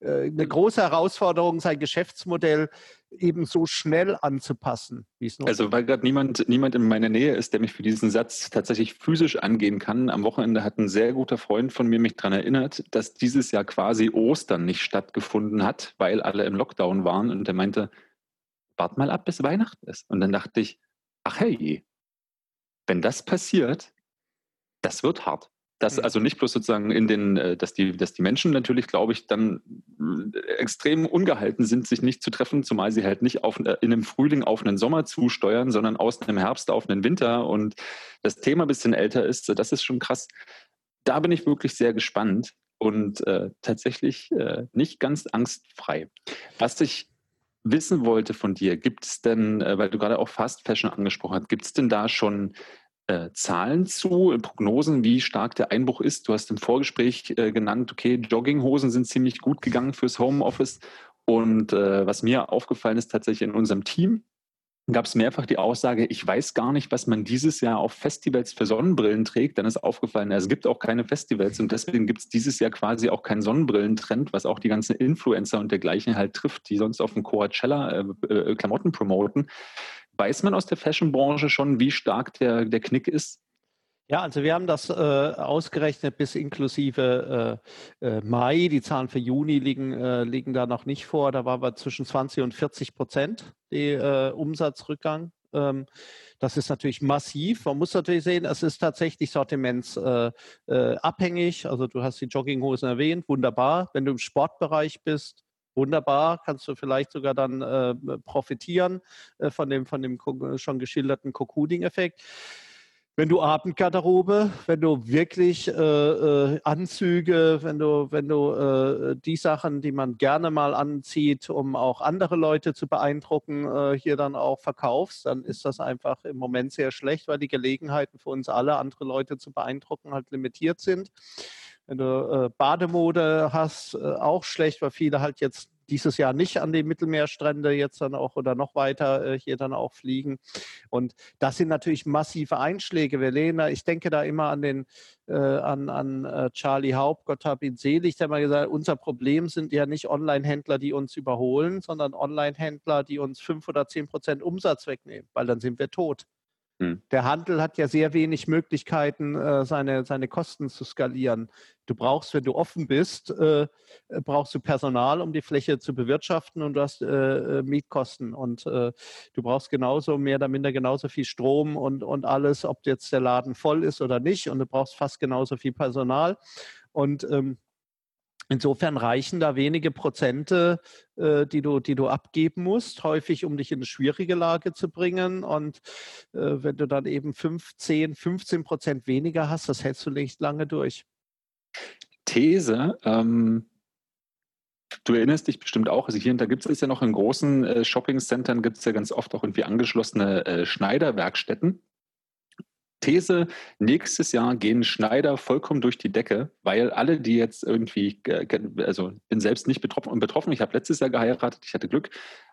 eine große Herausforderung, sein Geschäftsmodell eben so schnell anzupassen, wie es noch Also weil gerade niemand, niemand in meiner Nähe ist, der mich für diesen Satz tatsächlich physisch angehen kann. Am Wochenende hat ein sehr guter Freund von mir mich daran erinnert, dass dieses Jahr quasi Ostern nicht stattgefunden hat, weil alle im Lockdown waren. Und er meinte, wart mal ab, bis Weihnachten ist. Und dann dachte ich, ach hey, wenn das passiert, das wird hart. Das mhm. also nicht bloß sozusagen in den, äh, dass die, dass die Menschen natürlich, glaube ich, dann äh, extrem ungehalten sind, sich nicht zu treffen, zumal sie halt nicht auf, äh, in einem Frühling auf einen Sommer zusteuern, sondern aus einem Herbst auf einen Winter und das Thema ein bisschen älter ist. Das ist schon krass. Da bin ich wirklich sehr gespannt und äh, tatsächlich äh, nicht ganz angstfrei. Was ich wissen wollte von dir, gibt es denn, äh, weil du gerade auch Fast Fashion angesprochen hast, gibt es denn da schon äh, Zahlen zu, Prognosen, wie stark der Einbruch ist. Du hast im Vorgespräch äh, genannt, okay, Jogginghosen sind ziemlich gut gegangen fürs Homeoffice. Und äh, was mir aufgefallen ist tatsächlich in unserem Team, gab es mehrfach die Aussage, ich weiß gar nicht, was man dieses Jahr auf Festivals für Sonnenbrillen trägt. Dann ist aufgefallen, es gibt auch keine Festivals und deswegen gibt es dieses Jahr quasi auch keinen Sonnenbrillentrend, was auch die ganzen Influencer und dergleichen halt trifft, die sonst auf dem Coachella äh, äh, Klamotten promoten. Weiß man aus der Fashionbranche schon, wie stark der, der Knick ist? Ja, also wir haben das äh, ausgerechnet bis inklusive äh, äh, Mai. Die Zahlen für Juni liegen, äh, liegen da noch nicht vor. Da waren wir zwischen 20 und 40 Prozent die äh, Umsatzrückgang. Ähm, das ist natürlich massiv. Man muss natürlich sehen, es ist tatsächlich sortimentsabhängig. Äh, also du hast die Jogginghosen erwähnt, wunderbar. Wenn du im Sportbereich bist, wunderbar, kannst du vielleicht sogar dann äh, profitieren äh, von dem, von dem schon geschilderten Cocooning-Effekt. Wenn du Abendgarderobe, wenn du wirklich äh, äh, Anzüge, wenn du, wenn du äh, die Sachen, die man gerne mal anzieht, um auch andere Leute zu beeindrucken, äh, hier dann auch verkaufst, dann ist das einfach im Moment sehr schlecht, weil die Gelegenheiten für uns alle, andere Leute zu beeindrucken, halt limitiert sind. Wenn du äh, Bademode hast, äh, auch schlecht, weil viele halt jetzt dieses Jahr nicht an die Mittelmeerstrände jetzt dann auch oder noch weiter äh, hier dann auch fliegen. Und das sind natürlich massive Einschläge. Wir lehnen, ich denke da immer an den äh, an, an äh, Charlie Haupt, Gott hab ihn selig, der mal gesagt, unser Problem sind ja nicht Online-Händler, die uns überholen, sondern Online-Händler, die uns fünf oder zehn Prozent Umsatz wegnehmen, weil dann sind wir tot. Hm. Der Handel hat ja sehr wenig Möglichkeiten, äh, seine, seine Kosten zu skalieren. Du brauchst, wenn du offen bist, äh, brauchst du Personal, um die Fläche zu bewirtschaften und du hast äh, Mietkosten. Und du brauchst genauso, mehr oder minder genauso viel Strom und, und alles, ob jetzt der Laden voll ist oder nicht. Und du brauchst fast genauso viel Personal. Und ähm, Insofern reichen da wenige Prozente, äh, die, du, die du abgeben musst, häufig um dich in eine schwierige Lage zu bringen. Und äh, wenn du dann eben 15, 15 Prozent weniger hast, das hältst du nicht lange durch. These, ähm, Du erinnerst dich bestimmt auch, also hier und da gibt es ja noch in großen äh, Shopping-Centern, gibt es ja ganz oft auch irgendwie angeschlossene äh, Schneiderwerkstätten. These, nächstes Jahr gehen Schneider vollkommen durch die Decke, weil alle, die jetzt irgendwie, also bin selbst nicht betroffen und betroffen, ich habe letztes Jahr geheiratet, ich hatte Glück,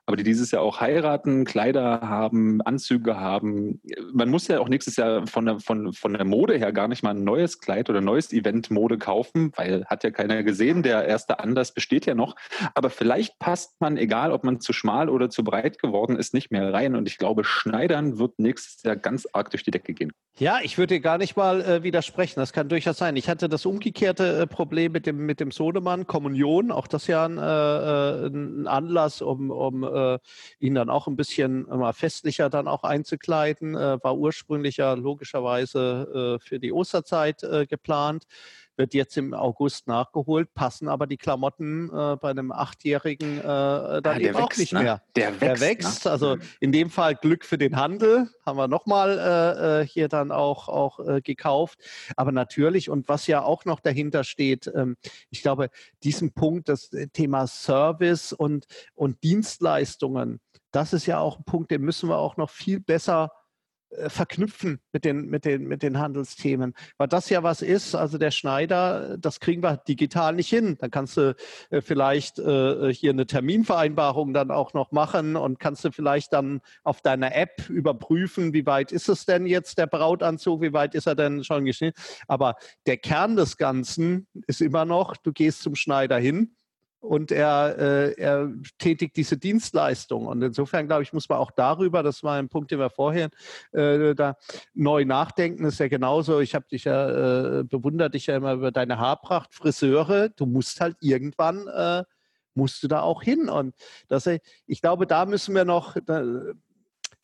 aber die dieses Jahr auch heiraten, Kleider haben, Anzüge haben. Man muss ja auch nächstes Jahr von der, von, von der Mode her gar nicht mal ein neues Kleid oder neues Event-Mode kaufen, weil hat ja keiner gesehen, der erste Anlass besteht ja noch. Aber vielleicht passt man, egal ob man zu schmal oder zu breit geworden ist, nicht mehr rein. Und ich glaube, Schneidern wird nächstes Jahr ganz arg durch die Decke gehen. Ja, ich würde gar nicht mal äh, widersprechen. Das kann durchaus sein. Ich hatte das umgekehrte äh, Problem mit dem, mit dem Sodemann, Kommunion, auch das ja ein, äh, äh ein Anlass, um, um äh, äh, ihn dann auch ein bisschen mal festlicher dann auch einzukleiden. Äh, war ursprünglich ja logischerweise äh, für die Osterzeit äh, geplant wird jetzt im August nachgeholt, passen aber die Klamotten äh, bei einem Achtjährigen äh, dann ah, eben auch nicht ne? mehr. Der wächst. Der wächst. Ne? Also mhm. in dem Fall Glück für den Handel, haben wir nochmal äh, äh, hier dann auch, auch äh, gekauft. Aber natürlich, und was ja auch noch dahinter steht, ähm, ich glaube, diesen Punkt, das Thema Service und, und Dienstleistungen, das ist ja auch ein Punkt, den müssen wir auch noch viel besser verknüpfen mit den, mit, den, mit den Handelsthemen. Weil das ja was ist, also der Schneider, das kriegen wir digital nicht hin. Dann kannst du äh, vielleicht äh, hier eine Terminvereinbarung dann auch noch machen und kannst du vielleicht dann auf deiner App überprüfen, wie weit ist es denn jetzt der Brautanzug, wie weit ist er denn schon geschnitten. Aber der Kern des Ganzen ist immer noch, du gehst zum Schneider hin und er, äh, er tätigt diese Dienstleistung. Und insofern, glaube ich, muss man auch darüber, das war ein Punkt, den wir vorher äh, da neu nachdenken, das ist ja genauso, ich habe dich ja, äh, bewundert dich ja immer über deine Haarpracht, Friseure, du musst halt irgendwann, äh, musst du da auch hin. Und das, ich glaube, da müssen wir noch, da,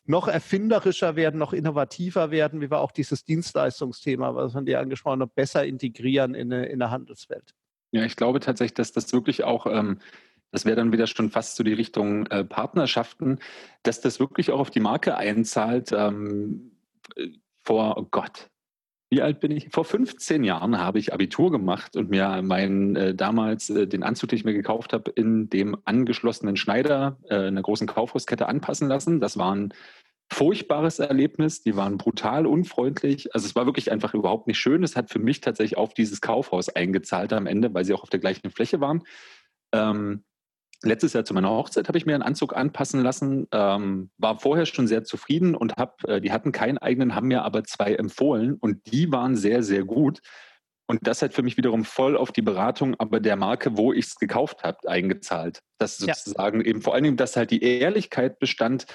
noch erfinderischer werden, noch innovativer werden, wie wir auch dieses Dienstleistungsthema, was man dir angesprochen hat, besser integrieren in, in der Handelswelt. Ja, ich glaube tatsächlich, dass das wirklich auch, ähm, das wäre dann wieder schon fast so die Richtung äh, Partnerschaften, dass das wirklich auch auf die Marke einzahlt. Ähm, äh, vor, oh Gott, wie alt bin ich? Vor 15 Jahren habe ich Abitur gemacht und mir meinen äh, damals äh, den Anzug, den ich mir gekauft habe, in dem angeschlossenen Schneider äh, einer großen Kaufhauskette anpassen lassen. Das waren furchtbares Erlebnis. Die waren brutal unfreundlich. Also es war wirklich einfach überhaupt nicht schön. Es hat für mich tatsächlich auf dieses Kaufhaus eingezahlt am Ende, weil sie auch auf der gleichen Fläche waren. Ähm, letztes Jahr zu meiner Hochzeit habe ich mir einen Anzug anpassen lassen, ähm, war vorher schon sehr zufrieden und habe, äh, die hatten keinen eigenen, haben mir aber zwei empfohlen und die waren sehr, sehr gut. Und das hat für mich wiederum voll auf die Beratung, aber der Marke, wo ich es gekauft habe, eingezahlt. Das sozusagen ja. eben vor allen Dingen, dass halt die Ehrlichkeit bestand,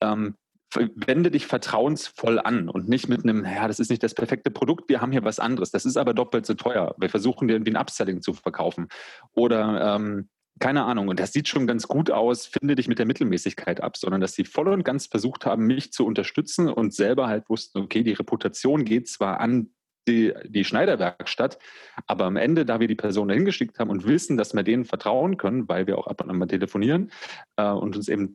ähm, wende dich vertrauensvoll an und nicht mit einem, ja, das ist nicht das perfekte Produkt, wir haben hier was anderes. Das ist aber doppelt so teuer. Wir versuchen dir irgendwie ein Upselling zu verkaufen. Oder ähm, keine Ahnung, und das sieht schon ganz gut aus, finde dich mit der Mittelmäßigkeit ab, sondern dass sie voll und ganz versucht haben, mich zu unterstützen und selber halt wussten, okay, die Reputation geht zwar an die, die Schneiderwerkstatt, aber am Ende, da wir die Person dahin geschickt haben und wissen, dass wir denen vertrauen können, weil wir auch ab und an mal telefonieren äh, und uns eben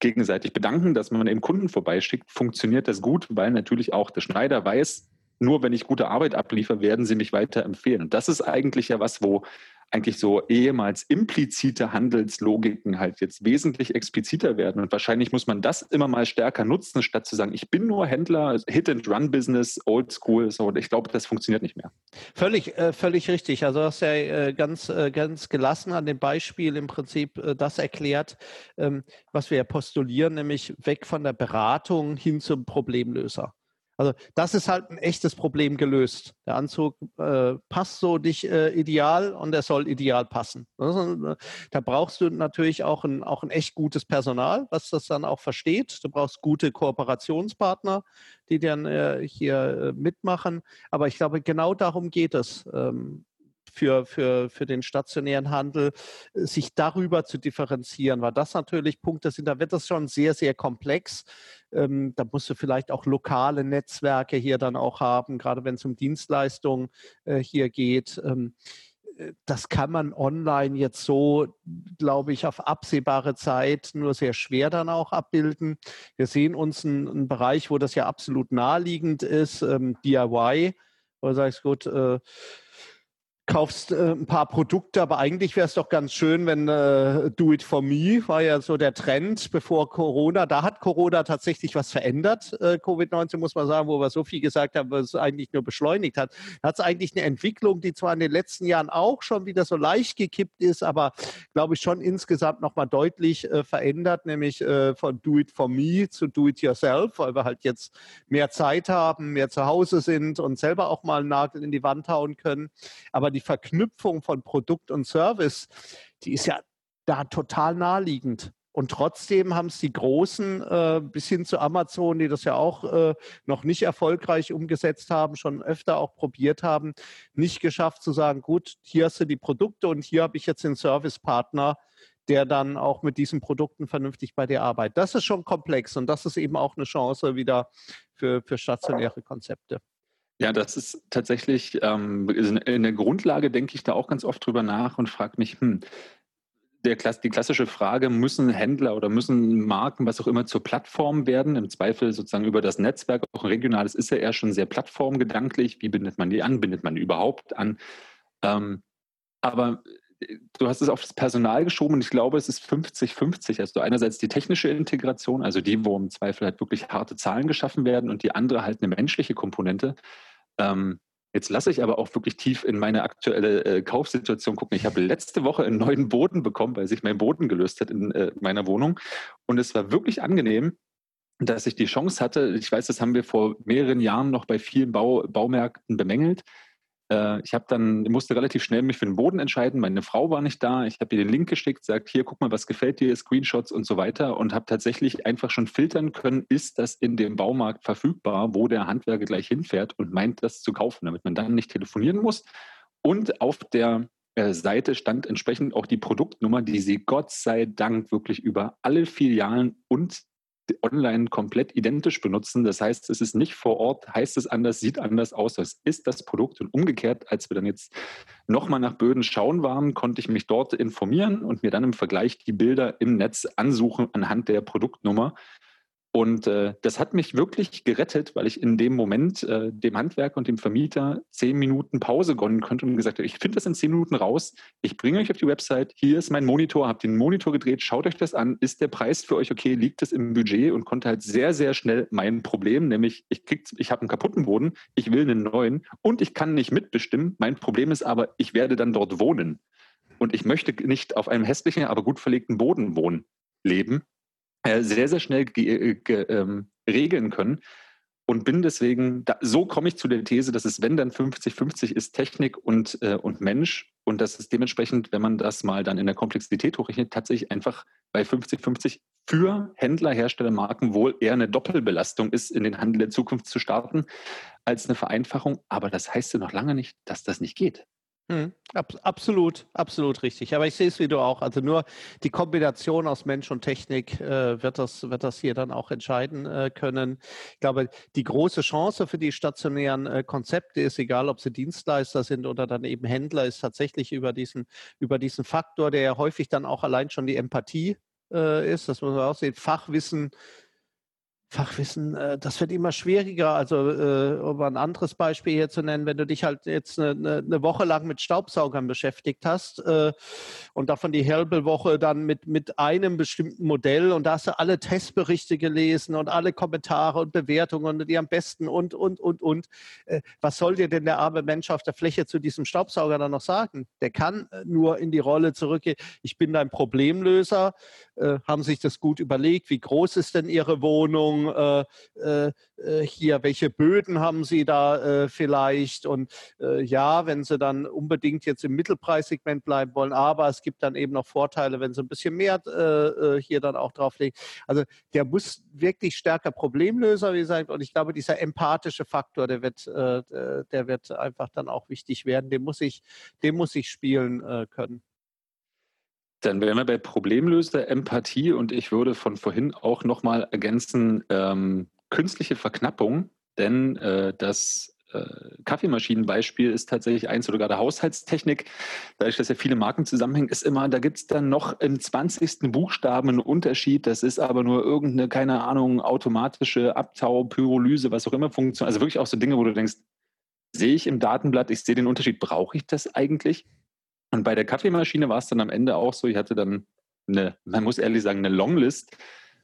gegenseitig bedanken, dass man eben Kunden vorbeischickt, funktioniert das gut, weil natürlich auch der Schneider weiß, nur wenn ich gute Arbeit abliefere, werden sie mich weiterempfehlen. Und das ist eigentlich ja was, wo eigentlich so ehemals implizite Handelslogiken halt jetzt wesentlich expliziter werden. Und wahrscheinlich muss man das immer mal stärker nutzen, statt zu sagen, ich bin nur Händler, Hit-and-Run-Business, Oldschool. So. Und ich glaube, das funktioniert nicht mehr. Völlig, äh, völlig richtig. Also du hast ja äh, ganz, äh, ganz gelassen an dem Beispiel im Prinzip äh, das erklärt, ähm, was wir ja postulieren, nämlich weg von der Beratung hin zum Problemlöser. Also das ist halt ein echtes Problem gelöst. Der Anzug äh, passt so nicht äh, ideal und er soll ideal passen. Äh, da brauchst du natürlich auch ein, auch ein echt gutes Personal, was das dann auch versteht. Du brauchst gute Kooperationspartner, die dann äh, hier äh, mitmachen. Aber ich glaube, genau darum geht es. Ähm, für, für, für den stationären Handel, äh, sich darüber zu differenzieren, weil das natürlich Punkte sind, da wird das schon sehr, sehr komplex. Ähm, da musst du vielleicht auch lokale Netzwerke hier dann auch haben, gerade wenn es um Dienstleistungen äh, hier geht. Ähm, äh, das kann man online jetzt so, glaube ich, auf absehbare Zeit nur sehr schwer dann auch abbilden. Wir sehen uns einen, Bereich, wo das ja absolut naheliegend ist, ähm, DIY, wo du sagst, gut, äh, kaufst äh, ein paar Produkte, aber eigentlich wäre es doch ganz schön, wenn äh, Do It For Me war ja so der Trend bevor Corona. Da hat Corona tatsächlich was verändert, äh, Covid-19 muss man sagen, wo wir so viel gesagt haben, was es eigentlich nur beschleunigt hat. Da hat es eigentlich eine Entwicklung, die zwar in den letzten Jahren auch schon wieder so leicht gekippt ist, aber glaube ich schon insgesamt nochmal deutlich äh, verändert, nämlich äh, von Do It For Me zu Do It Yourself, weil wir halt jetzt mehr Zeit haben, mehr zu Hause sind und selber auch mal einen Nagel in die Wand hauen können. Aber die Verknüpfung von Produkt und Service, die ist ja da total naheliegend. Und trotzdem haben es die Großen äh, bis hin zu Amazon, die das ja auch äh, noch nicht erfolgreich umgesetzt haben, schon öfter auch probiert haben, nicht geschafft zu sagen, gut, hier hast du die Produkte und hier habe ich jetzt den Servicepartner, der dann auch mit diesen Produkten vernünftig bei dir arbeitet. Das ist schon komplex und das ist eben auch eine Chance wieder für, für stationäre Konzepte. Ja, das ist tatsächlich, ähm, in der Grundlage denke ich da auch ganz oft drüber nach und frage mich, hm, der, die klassische Frage, müssen Händler oder müssen Marken, was auch immer, zur Plattform werden? Im Zweifel sozusagen über das Netzwerk, auch ein regionales ist ja eher schon sehr plattformgedanklich. Wie bindet man die an? Bindet man die überhaupt an? Ähm, aber du hast es auf das Personal geschoben und ich glaube, es ist 50-50. Also einerseits die technische Integration, also die, wo im Zweifel halt wirklich harte Zahlen geschaffen werden und die andere halt eine menschliche Komponente. Ähm, jetzt lasse ich aber auch wirklich tief in meine aktuelle äh, Kaufsituation gucken. Ich habe letzte Woche einen neuen Boden bekommen, weil sich mein Boden gelöst hat in äh, meiner Wohnung. Und es war wirklich angenehm, dass ich die Chance hatte, ich weiß, das haben wir vor mehreren Jahren noch bei vielen Bau, Baumärkten bemängelt, äh, ich habe dann, musste relativ schnell mich für den Boden entscheiden. Meine Frau war nicht da. Ich habe ihr den Link geschickt, sagt, hier, guck mal, was gefällt dir, Screenshots und so weiter und habe tatsächlich einfach schon filtern können, ist das in dem Baumarkt verfügbar, wo der Handwerker gleich hinfährt und meint, das zu kaufen, damit man dann nicht telefonieren muss. Und auf der äh, Seite stand entsprechend auch die Produktnummer, die sie Gott sei Dank wirklich über alle Filialen und online komplett identisch benutzen. Das heißt, es ist nicht vor Ort, heißt es anders, sieht anders aus. Das ist das Produkt. Und umgekehrt, als wir dann jetzt nochmal nach Böden schauen waren, konnte ich mich dort informieren und mir dann im Vergleich die Bilder im Netz ansuchen anhand der Produktnummer. Und äh, das hat mich wirklich gerettet, weil ich in dem Moment äh, dem Handwerker und dem Vermieter zehn Minuten Pause gönnen konnte und gesagt habe, ich finde das in zehn Minuten raus, ich bringe euch auf die Website, hier ist mein Monitor, habt den Monitor gedreht, schaut euch das an, ist der Preis für euch okay, liegt es im Budget? Und konnte halt sehr, sehr schnell mein Problem, nämlich ich, ich habe einen kaputten Boden, ich will einen neuen. Und ich kann nicht mitbestimmen. Mein Problem ist aber, ich werde dann dort wohnen. Und ich möchte nicht auf einem hässlichen, aber gut verlegten Boden wohnen, leben, sehr, sehr schnell ähm, regeln können. Und bin deswegen, da, so komme ich zu der These, dass es, wenn dann 50-50 ist, Technik und, äh, und Mensch. Und dass es dementsprechend, wenn man das mal dann in der Komplexität hochrechnet, tatsächlich einfach bei 50-50 für Händler, Hersteller, Marken wohl eher eine Doppelbelastung ist, in den Handel der Zukunft zu starten, als eine Vereinfachung. Aber das heißt ja noch lange nicht, dass das nicht geht. Hm, absolut, absolut richtig. Aber ich sehe es wie du auch. Also nur die Kombination aus Mensch und Technik äh, wird, das, wird das hier dann auch entscheiden äh, können. Ich glaube, die große Chance für die stationären äh, Konzepte ist, egal ob sie Dienstleister sind oder dann eben Händler, ist tatsächlich über diesen, über diesen Faktor, der ja häufig dann auch allein schon die Empathie äh, ist. Das muss man auch sehen. Fachwissen Fachwissen, äh, das wird immer schwieriger. Also, äh, um ein anderes Beispiel hier zu nennen, wenn du dich halt jetzt eine, eine Woche lang mit Staubsaugern beschäftigt hast äh, und davon die Helbel-Woche dann mit, mit einem bestimmten Modell und da hast du alle Testberichte gelesen und alle Kommentare und Bewertungen und die am besten und, und, und, und. Was soll dir denn der arme Mensch auf der Fläche zu diesem Staubsauger dann noch sagen? Der kann nur in die Rolle zurückgehen. Ich bin dein Problemlöser. Haben sich das gut überlegt? Wie groß ist denn Ihre Wohnung? Äh, äh, äh, hier, welche Böden haben Sie da äh, vielleicht? Und äh, ja, wenn Sie dann unbedingt jetzt im Mittelpreissegment bleiben wollen, aber es gibt dann eben noch Vorteile, wenn Sie ein bisschen mehr äh, hier dann auch drauflegen. Also der muss wirklich stärker Problemlöser, wie gesagt, und ich glaube, dieser empathische Faktor, der wird, der wird einfach dann auch wichtig werden. Den muss ich, den muss ich spielen können. Dann wären wir bei Problemlöser, Empathie und ich würde von vorhin auch nochmal ergänzen, ähm, künstliche Verknappung, denn äh, das äh, Kaffeemaschinenbeispiel ist tatsächlich eins oder gerade Haushaltstechnik. Dadurch, dass ja viele Marken zusammenhängen, ist immer, da gibt es dann noch im 20. Buchstaben einen Unterschied. Das ist aber nur irgendeine, keine Ahnung, automatische Abtau, Pyrolyse, was auch immer funktioniert. Also wirklich auch so Dinge, wo du denkst, sehe ich im Datenblatt, ich sehe den Unterschied, brauche ich das eigentlich? Und bei der Kaffeemaschine war es dann am Ende auch so, ich hatte dann eine, man muss ehrlich sagen, eine Longlist.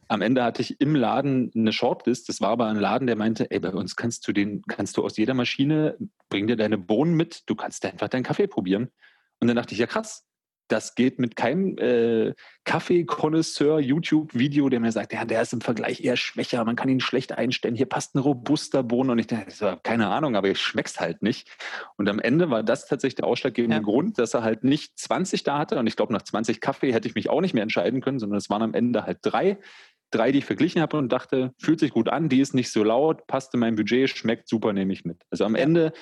Am Ende hatte ich im Laden eine Shortlist. Das war aber ein Laden, der meinte, ey, bei uns kannst du den, kannst du aus jeder Maschine, bring dir deine Bohnen mit, du kannst einfach deinen Kaffee probieren. Und dann dachte ich, ja krass, das geht mit keinem äh, Kaffee-Konnoisseur-YouTube-Video, der mir sagt, ja, der ist im Vergleich eher schwächer, man kann ihn schlecht einstellen, hier passt ein robuster Bohnen und ich dachte, keine Ahnung, aber ich schmeck's halt nicht. Und am Ende war das tatsächlich der ausschlaggebende ja. Grund, dass er halt nicht 20 da hatte und ich glaube, nach 20 Kaffee hätte ich mich auch nicht mehr entscheiden können, sondern es waren am Ende halt drei. Drei, die ich verglichen habe und dachte, fühlt sich gut an, die ist nicht so laut, passt in mein Budget, schmeckt super, nehme ich mit. Also am. Ende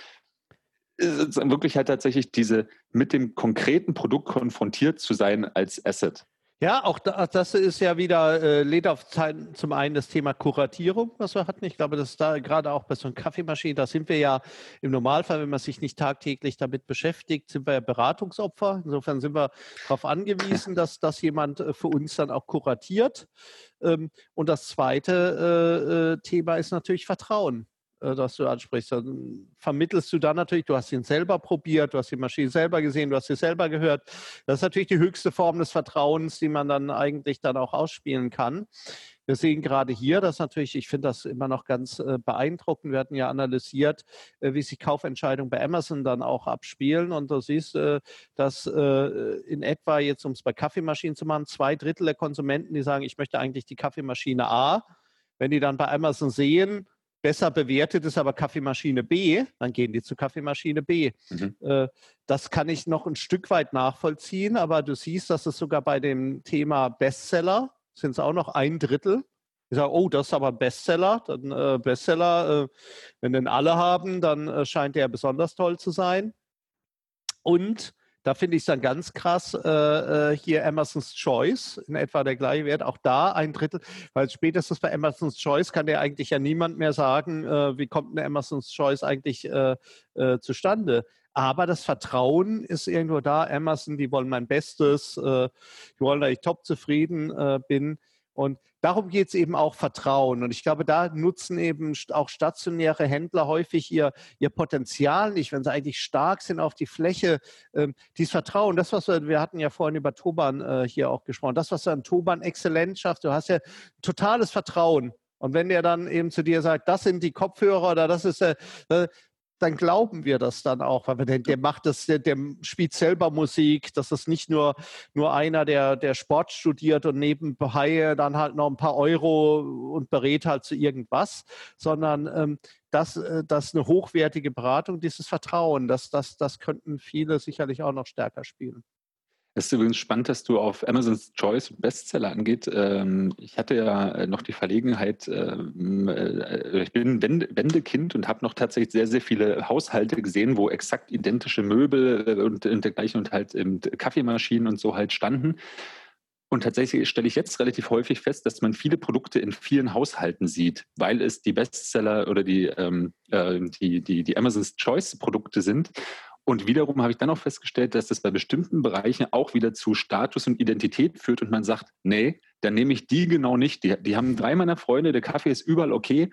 ist wirklich halt tatsächlich diese mit dem konkreten Produkt konfrontiert zu sein als Asset. Ja, auch das ist ja wieder, äh, lädt auf zum einen das Thema Kuratierung, was wir hatten. Ich glaube, dass da gerade auch bei so einer Kaffeemaschine, da sind wir ja im Normalfall, wenn man sich nicht tagtäglich damit beschäftigt, sind wir ja Beratungsopfer. Insofern sind wir darauf angewiesen, dass das jemand äh, für uns dann auch kuratiert. Ähm, und das zweite äh, Thema ist natürlich Vertrauen. Äh, das du ansprichst, dann vermittelst du dann natürlich, du hast ihn selber probiert, du hast die Maschine selber gesehen, du hast sie selber gehört. Das ist natürlich die höchste Form des Vertrauens, die man dann eigentlich dann auch ausspielen kann. Wir sehen gerade hier, dass natürlich, ich finde das immer noch ganz äh, beeindruckend. Wir hatten ja analysiert, äh, wie sich Kaufentscheidungen bei Amazon dann auch abspielen. Und du siehst, dass in etwa, jetzt um es bei Kaffeemaschinen zu machen, zwei Drittel der Konsumenten, die sagen, ich möchte eigentlich die Kaffeemaschine A. Wenn die dann bei Amazon sehen, besser bewertet ist aber Kaffeemaschine B, dann gehen die zu Kaffeemaschine B. Mhm. Äh, das kann ich noch ein Stück weit nachvollziehen, aber du siehst, dass es sogar bei dem Thema Bestseller sind es auch noch ein Drittel. Ich sage, oh, das ist aber ein Bestseller. Dann äh, Bestseller, äh, wenn den alle haben, dann äh, scheint der besonders toll zu sein. Und da finde ich es dann ganz krass, äh, äh, hier Amazon's Choice, in etwa der gleiche Wert, auch da ein Drittel, weil spätestens bei Amazon's Choice kann ja eigentlich ja niemand mehr sagen, äh, wie kommt eine Amazon's Choice eigentlich äh, äh, zustande. Aber das Vertrauen ist irgendwo da. Amazon, die wollen mein Bestes, äh, die wollen, dass ich top zufrieden bin. Und darum geht es eben auch Vertrauen. Und ich glaube, da nutzen eben auch stationäre Händler häufig ihr, ihr Potenzial nicht, wenn sie eigentlich stark sind auf die Fläche. Ähm, dieses Vertrauen, das, was wir, wir hatten ja vorhin über Toban äh, hier auch gesprochen, das, was du an Toban exzellent schaffst, du hast ja totales Vertrauen. Und wenn der dann eben zu dir sagt, das sind die Kopfhörer oder das ist, äh, dann glauben wir das dann auch, weil wir denken, der macht das, der, der spielt selber Musik, das ist nicht nur, nur einer, der, der Sport studiert und nebenbei dann halt noch ein paar Euro und berät halt zu irgendwas, sondern ähm, das, äh, das eine hochwertige Beratung, dieses Vertrauen, das, das, das könnten viele sicherlich auch noch stärker spielen. Es ist übrigens spannend, dass du auf Amazon's Choice Bestseller angeht. Ähm, ich hatte ja äh, noch die Verlegenheit, ähm, äh, ich bin Wendekind und habe noch tatsächlich sehr, sehr viele Haushalte gesehen, wo exakt identische Möbel äh, und, und dergleichen und halt Kaffeemaschinen und so halt standen. Und tatsächlich stelle ich jetzt relativ häufig fest, dass man viele Produkte in vielen Haushalten sieht, weil es die Bestseller oder die, ähm, die, die, die Amazon's Choice Produkte sind. Und wiederum habe ich dann auch festgestellt, dass das bei bestimmten Bereichen auch wieder zu Status und Identität führt und man sagt, nee, dann nehme ich die genau nicht. Die, die haben drei meiner Freunde, der Kaffee ist überall okay,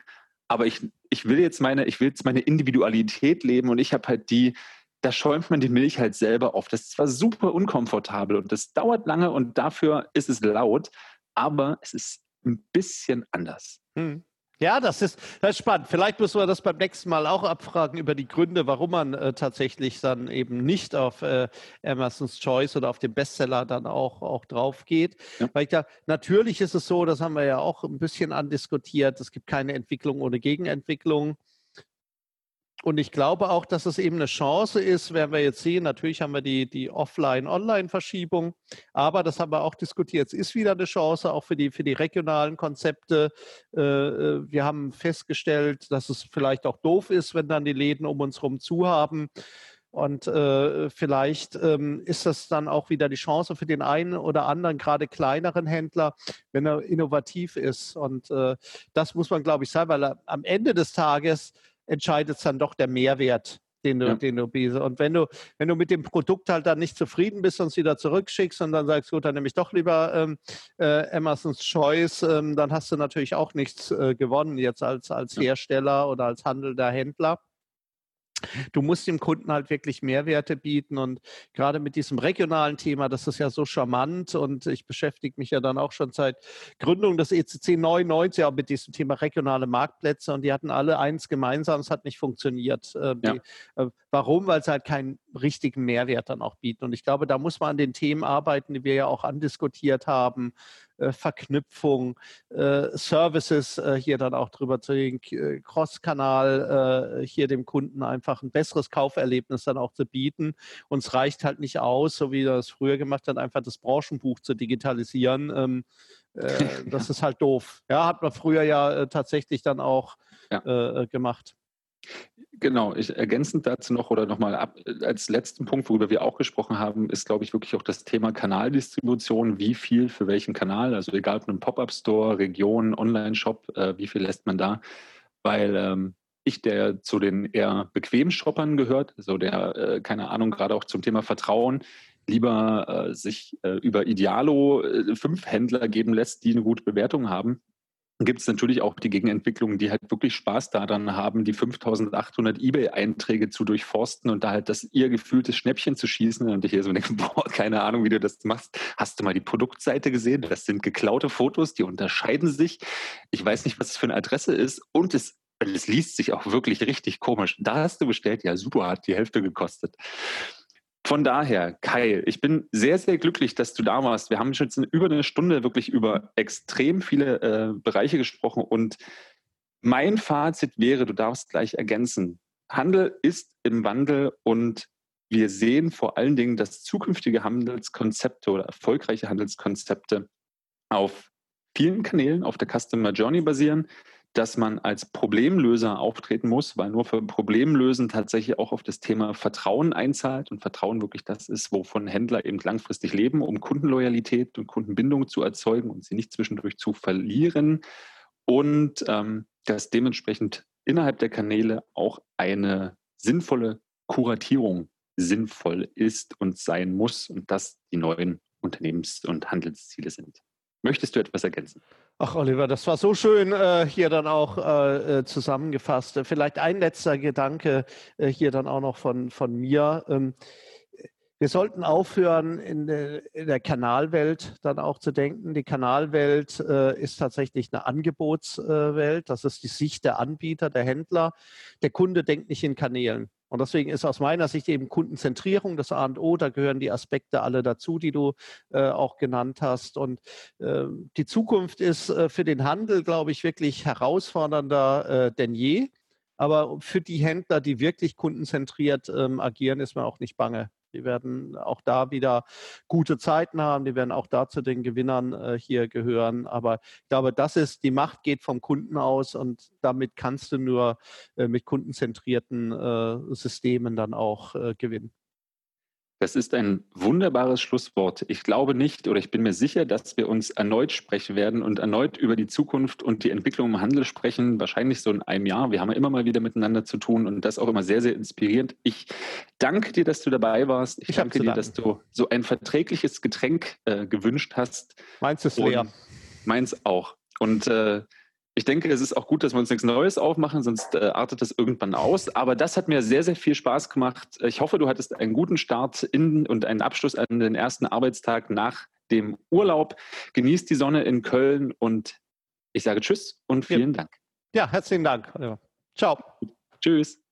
aber ich, ich will jetzt meine, ich will jetzt meine Individualität leben und ich habe halt die, da schäumt man die Milch halt selber auf. Das ist zwar super unkomfortabel und das dauert lange und dafür ist es laut, aber es ist ein bisschen anders. Hm. Ja, das ist, das ist spannend. Vielleicht müssen wir das beim nächsten Mal auch abfragen über die Gründe, warum man äh, tatsächlich dann eben nicht auf äh, Amazon's Choice oder auf den Bestseller dann auch, auch drauf geht. Ja. Weil ich da, natürlich ist es so, das haben wir ja auch ein bisschen andiskutiert, es gibt keine Entwicklung ohne Gegenentwicklung. Und ich glaube auch, dass es eben eine Chance ist, werden wir jetzt sehen. Natürlich haben wir die, die Offline-Online-Verschiebung, aber das haben wir auch diskutiert. Es ist wieder eine Chance auch für die, für die regionalen Konzepte. Äh, äh, wir haben festgestellt, dass es vielleicht auch doof ist, wenn dann die Läden um uns herum zu haben. Und äh, vielleicht ähm, ist das dann auch wieder die Chance für den einen oder anderen, gerade kleineren Händler, wenn er innovativ ist. Und äh, das muss man, glaube ich, sagen, weil am Ende des Tages entscheidet es dann doch der Mehrwert, den du, ja. den du bietest. Und wenn du, wenn du mit dem Produkt halt dann nicht zufrieden bist und es wieder zurückschickst und dann sagst, gut, dann nehme ich doch lieber ähm, äh, Amazon's Choice, ähm, dann hast du natürlich auch nichts äh, gewonnen jetzt als, als. Hersteller oder als handelnder Händler. Du musst dem Kunden halt wirklich Mehrwerte bieten und gerade mit diesem regionalen Thema, das ist ja so charmant und ich beschäftige mich ja dann auch schon seit Gründung des ECC 99 auch mit diesem Thema regionale Marktplätze und die hatten alle eins gemeinsam, es hat nicht funktioniert. Äh, ja. Äh, warum? Weil sie halt keinen richtigen Mehrwert dann auch bieten und ich glaube, da muss man an den Themen arbeiten, die wir ja auch andiskutiert haben, äh, Verknüpfung, äh, Services äh, hier dann auch drüber zu reden, Cross-Kanal hier dem Kunden einfach ein besseres Kauferlebnis dann auch zu bieten. Uns reicht halt nicht aus, so wie das früher gemacht hat, einfach das Branchenbuch zu digitalisieren. Ähm, [laughs] das ist halt doof. Ja, hat man früher ja tatsächlich dann auch ja. gemacht. Genau, ich ergänzend dazu noch oder nochmal ab, als letzten Punkt, worüber wir auch gesprochen haben, ist, glaube ich, wirklich auch das Thema Kanaldistribution. Wie viel für welchen Kanal? Also egal ob ein Pop-Up-Store, Region, Online-Shop, äh, wie viel lässt man da? Weil ähm, ich, der zu den eher bequemen Shoppern gehört, also der, äh, keine Ahnung, gerade auch zum Thema Vertrauen, lieber äh, sich äh, über Idealo äh, fünf Händler geben lässt, die eine gute Bewertung haben, gibt es natürlich auch die Gegenentwicklungen, die halt wirklich Spaß daran haben, die 5800 Ebay-Einträge zu durchforsten und da halt das ihr gefühltes Schnäppchen zu schießen. Und ich hier so denke, [laughs] boah, keine Ahnung, wie du das machst. Hast du mal die Produktseite gesehen? Das sind geklaute Fotos, die unterscheiden sich. Ich weiß nicht, was es für eine Adresse ist und es es liest sich auch wirklich richtig komisch. Da hast du bestellt, ja super, hat die Hälfte gekostet. Von daher, Kai, ich bin sehr, sehr glücklich, dass du da warst. Wir haben schon über eine Stunde wirklich über extrem viele äh, Bereiche gesprochen und mein Fazit wäre, du darfst gleich ergänzen. Handel ist im Wandel und wir sehen vor allen Dingen, dass zukünftige Handelskonzepte oder erfolgreiche Handelskonzepte auf vielen Kanälen auf der Customer Journey basieren, dass man als Problemlöser auftreten muss, weil nur für Problemlösen tatsächlich auch auf das Thema Vertrauen einzahlt und Vertrauen wirklich das ist, wovon Händler eben langfristig leben, um Kundenloyalität und Kundenbindung zu erzeugen und sie nicht zwischendurch zu verlieren und ähm, dass dementsprechend innerhalb der Kanäle auch eine sinnvolle Kuratierung sinnvoll ist und sein muss und das die neuen Unternehmens- und Handelsziele sind. Möchtest du etwas ergänzen? Ach, Oliver, das war so schön äh, hier dann auch äh, äh zusammengefasst. Vielleicht ein letzter Gedanke äh, hier dann auch noch von, von mir. Ähm, Wir sollten aufhören, in der, in der, Kanalwelt dann auch zu denken. Die Kanalwelt äh, ist tatsächlich eine Angebotswelt. das ist die Sicht der Anbieter, der Händler. Der Kunde denkt nicht in Kanälen. Und deswegen ist aus meiner Sicht eben Kundenzentrierung das A und O. Da gehören die Aspekte alle dazu, die du äh, auch genannt hast. Und äh, die Zukunft ist äh, für den Handel, glaube ich, wirklich herausfordernder äh, denn je. Aber für die Händler, die wirklich kundenzentriert ähm, agieren, ist man auch nicht bange. Die werden auch da wieder gute Zeiten haben. Die werden auch da zu den Gewinnern äh, hier gehören. Aber ich glaube, das ist, die Macht geht vom Kunden aus und damit kannst du nur äh, mit kundenzentrierten äh, Systemen dann auch äh, gewinnen. Das ist ein wunderbares Schlusswort. Ich glaube nicht oder ich bin mir sicher, dass wir uns erneut sprechen werden und erneut über die Zukunft und die Entwicklung im Handel sprechen. Wahrscheinlich so in einem Jahr. Wir haben ja immer mal wieder miteinander zu tun und das auch immer sehr, sehr inspirierend. Ich danke dir, dass du dabei warst. Ich, ich danke dir, dass du so ein verträgliches Getränk äh, gewünscht hast. Meins ist leer. Meins auch. Und äh, ich denke, es ist auch gut, dass wir uns nichts Neues aufmachen, sonst äh, artet das irgendwann aus. Aber das hat mir sehr, sehr viel Spaß gemacht. Ich hoffe, du hattest einen guten Start in und einen Abschluss an den ersten Arbeitstag nach dem Urlaub. Genießt die Sonne in Köln und ich sage Tschüss und vielen ja. Dank. Ja, herzlichen Dank. Ciao. Tschüss.